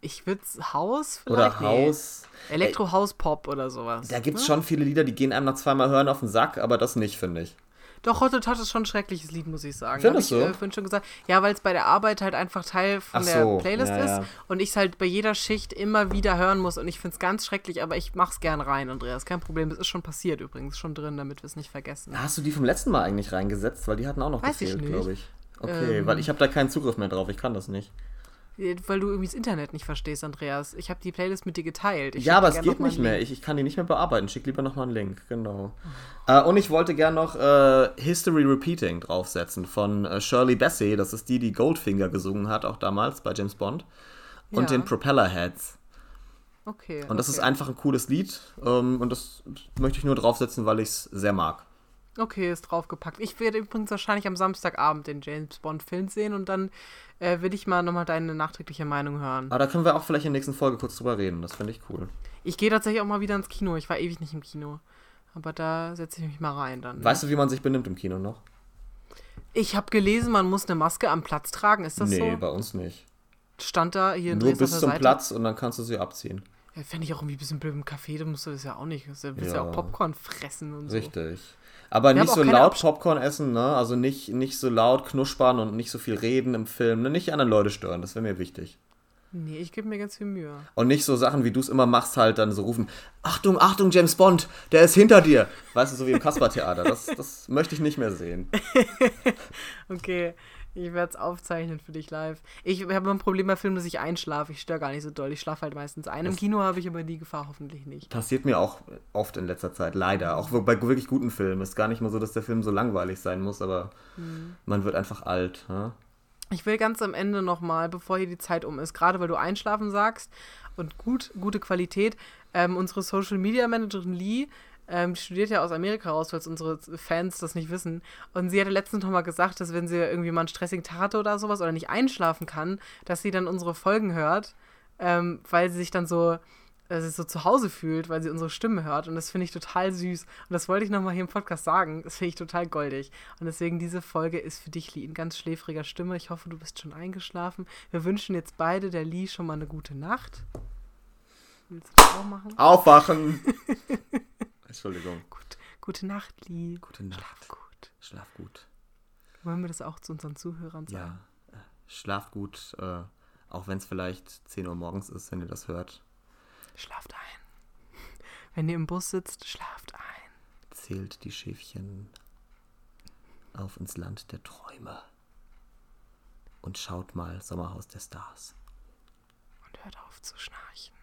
ich würde Haus oder vielleicht? Nee. Haus? Elektro House Pop oder sowas. Da gibt es ne? schon viele Lieder, die gehen einem nach zweimal hören auf den Sack, aber das nicht, finde ich. Doch, Hot Touch ist schon ein schreckliches Lied, muss ich sagen. Findest ich, du? äh, vorhin schon gesagt. Ja, weil es bei der Arbeit halt einfach Teil von Ach der so, Playlist ja, ist ja. und ich es halt bei jeder Schicht immer wieder hören muss und ich finde es ganz schrecklich, aber ich mach's gern rein, Andreas. Kein Problem. Das ist schon passiert übrigens, schon drin, damit wir es nicht vergessen. Hast du die vom letzten Mal eigentlich reingesetzt? Weil die hatten auch noch Weiß ich gefehlt, glaube ich. Okay, Ähm. weil ich habe da keinen Zugriff mehr drauf. Ich kann das nicht. Weil du irgendwie das Internet nicht verstehst, Andreas. Ich habe die Playlist mit dir geteilt. Ich ja, aber es geht nicht mehr. Ich, ich kann die nicht mehr bearbeiten. Schick lieber nochmal einen Link, genau. Äh, und ich wollte gern noch äh, History Repeating draufsetzen von äh, Shirley Bassey. Das ist die, die Goldfinger gesungen hat, auch damals bei James Bond. Und Ja. den Propellerheads. Okay. Und das okay. ist einfach ein cooles Lied. Ähm, und das möchte ich nur draufsetzen, weil ich es sehr mag. Okay, ist draufgepackt. Ich werde übrigens wahrscheinlich am Samstagabend den James Bond-Film sehen und dann äh, will ich mal nochmal deine nachträgliche Meinung hören. Aber da können wir auch vielleicht in der nächsten Folge kurz drüber reden. Das finde ich cool. Ich gehe tatsächlich auch mal wieder ins Kino. Ich war ewig nicht im Kino. Aber da setze ich mich mal rein dann. ne? Weißt du, wie man sich benimmt im Kino noch? Ich habe gelesen, man muss eine Maske am Platz tragen. Ist das nee, so? bei uns nicht. Stand da hier in Nur bis zum Seite? Platz und dann kannst du sie abziehen. Ja, Fände ich auch irgendwie ein bisschen blöd im Café, da musst du das ja auch nicht. Du willst ja, Ja. auch Popcorn fressen und so. Richtig. Aber Wir nicht so laut Abs- Popcorn essen, ne? Also nicht, nicht so laut knuspern und nicht so viel reden im Film. Ne? Nicht die anderen Leute stören, das wäre mir wichtig. Nee, ich gebe mir ganz viel Mühe. Und nicht so Sachen, wie du es immer machst, halt dann so rufen, Achtung, Achtung, James Bond, der ist hinter dir. Weißt du, so wie im Kasper-Theater. Das, das möchte ich nicht mehr sehen. Okay, ich werde es aufzeichnen für dich live. Ich habe immer ein Problem bei Filmen, dass ich einschlafe. Ich störe gar nicht so doll. Ich schlafe halt meistens ein. Im Das- Kino habe ich aber die Gefahr hoffentlich nicht. Passiert mir auch oft in letzter Zeit, leider. Auch bei wirklich guten Filmen. Ist gar nicht mal so, dass der Film so langweilig sein muss, aber Hm. man wird einfach alt. Ne? Ich will ganz am Ende nochmal, bevor hier die Zeit um ist, gerade weil du einschlafen sagst und gut, gute Qualität, ähm, unsere Social Media Managerin Lee, ähm, die studiert ja aus Amerika raus, falls unsere Fans das nicht wissen. Und sie hatte letztens noch mal gesagt, dass wenn sie irgendwie mal einen stressigen Tag hatte oder sowas oder nicht einschlafen kann, dass sie dann unsere Folgen hört, ähm, weil sie sich dann so, äh, sich so zu Hause fühlt, weil sie unsere Stimme hört. Und das finde ich total süß. Und das wollte ich noch mal hier im Podcast sagen. Das finde ich total goldig. Und deswegen diese Folge ist für dich, Lee, in ganz schläfriger Stimme. Ich hoffe, du bist schon eingeschlafen. Wir wünschen jetzt beide der Lee schon mal eine gute Nacht. Willst du das auch machen? Aufwachen! Entschuldigung. Gut, gute Nacht, Lee. Gute Nacht. Schlaf gut. Schlaf gut. Wollen wir das auch zu unseren Zuhörern sagen? Ja, äh, schlaf gut, äh, auch wenn es vielleicht 10 Uhr morgens ist, wenn ihr das hört. Schlaft ein. Wenn ihr im Bus sitzt, schlaft ein. Zählt die Schäfchen auf ins Land der Träume. Und schaut mal Sommerhaus der Stars. Und hört auf zu schnarchen.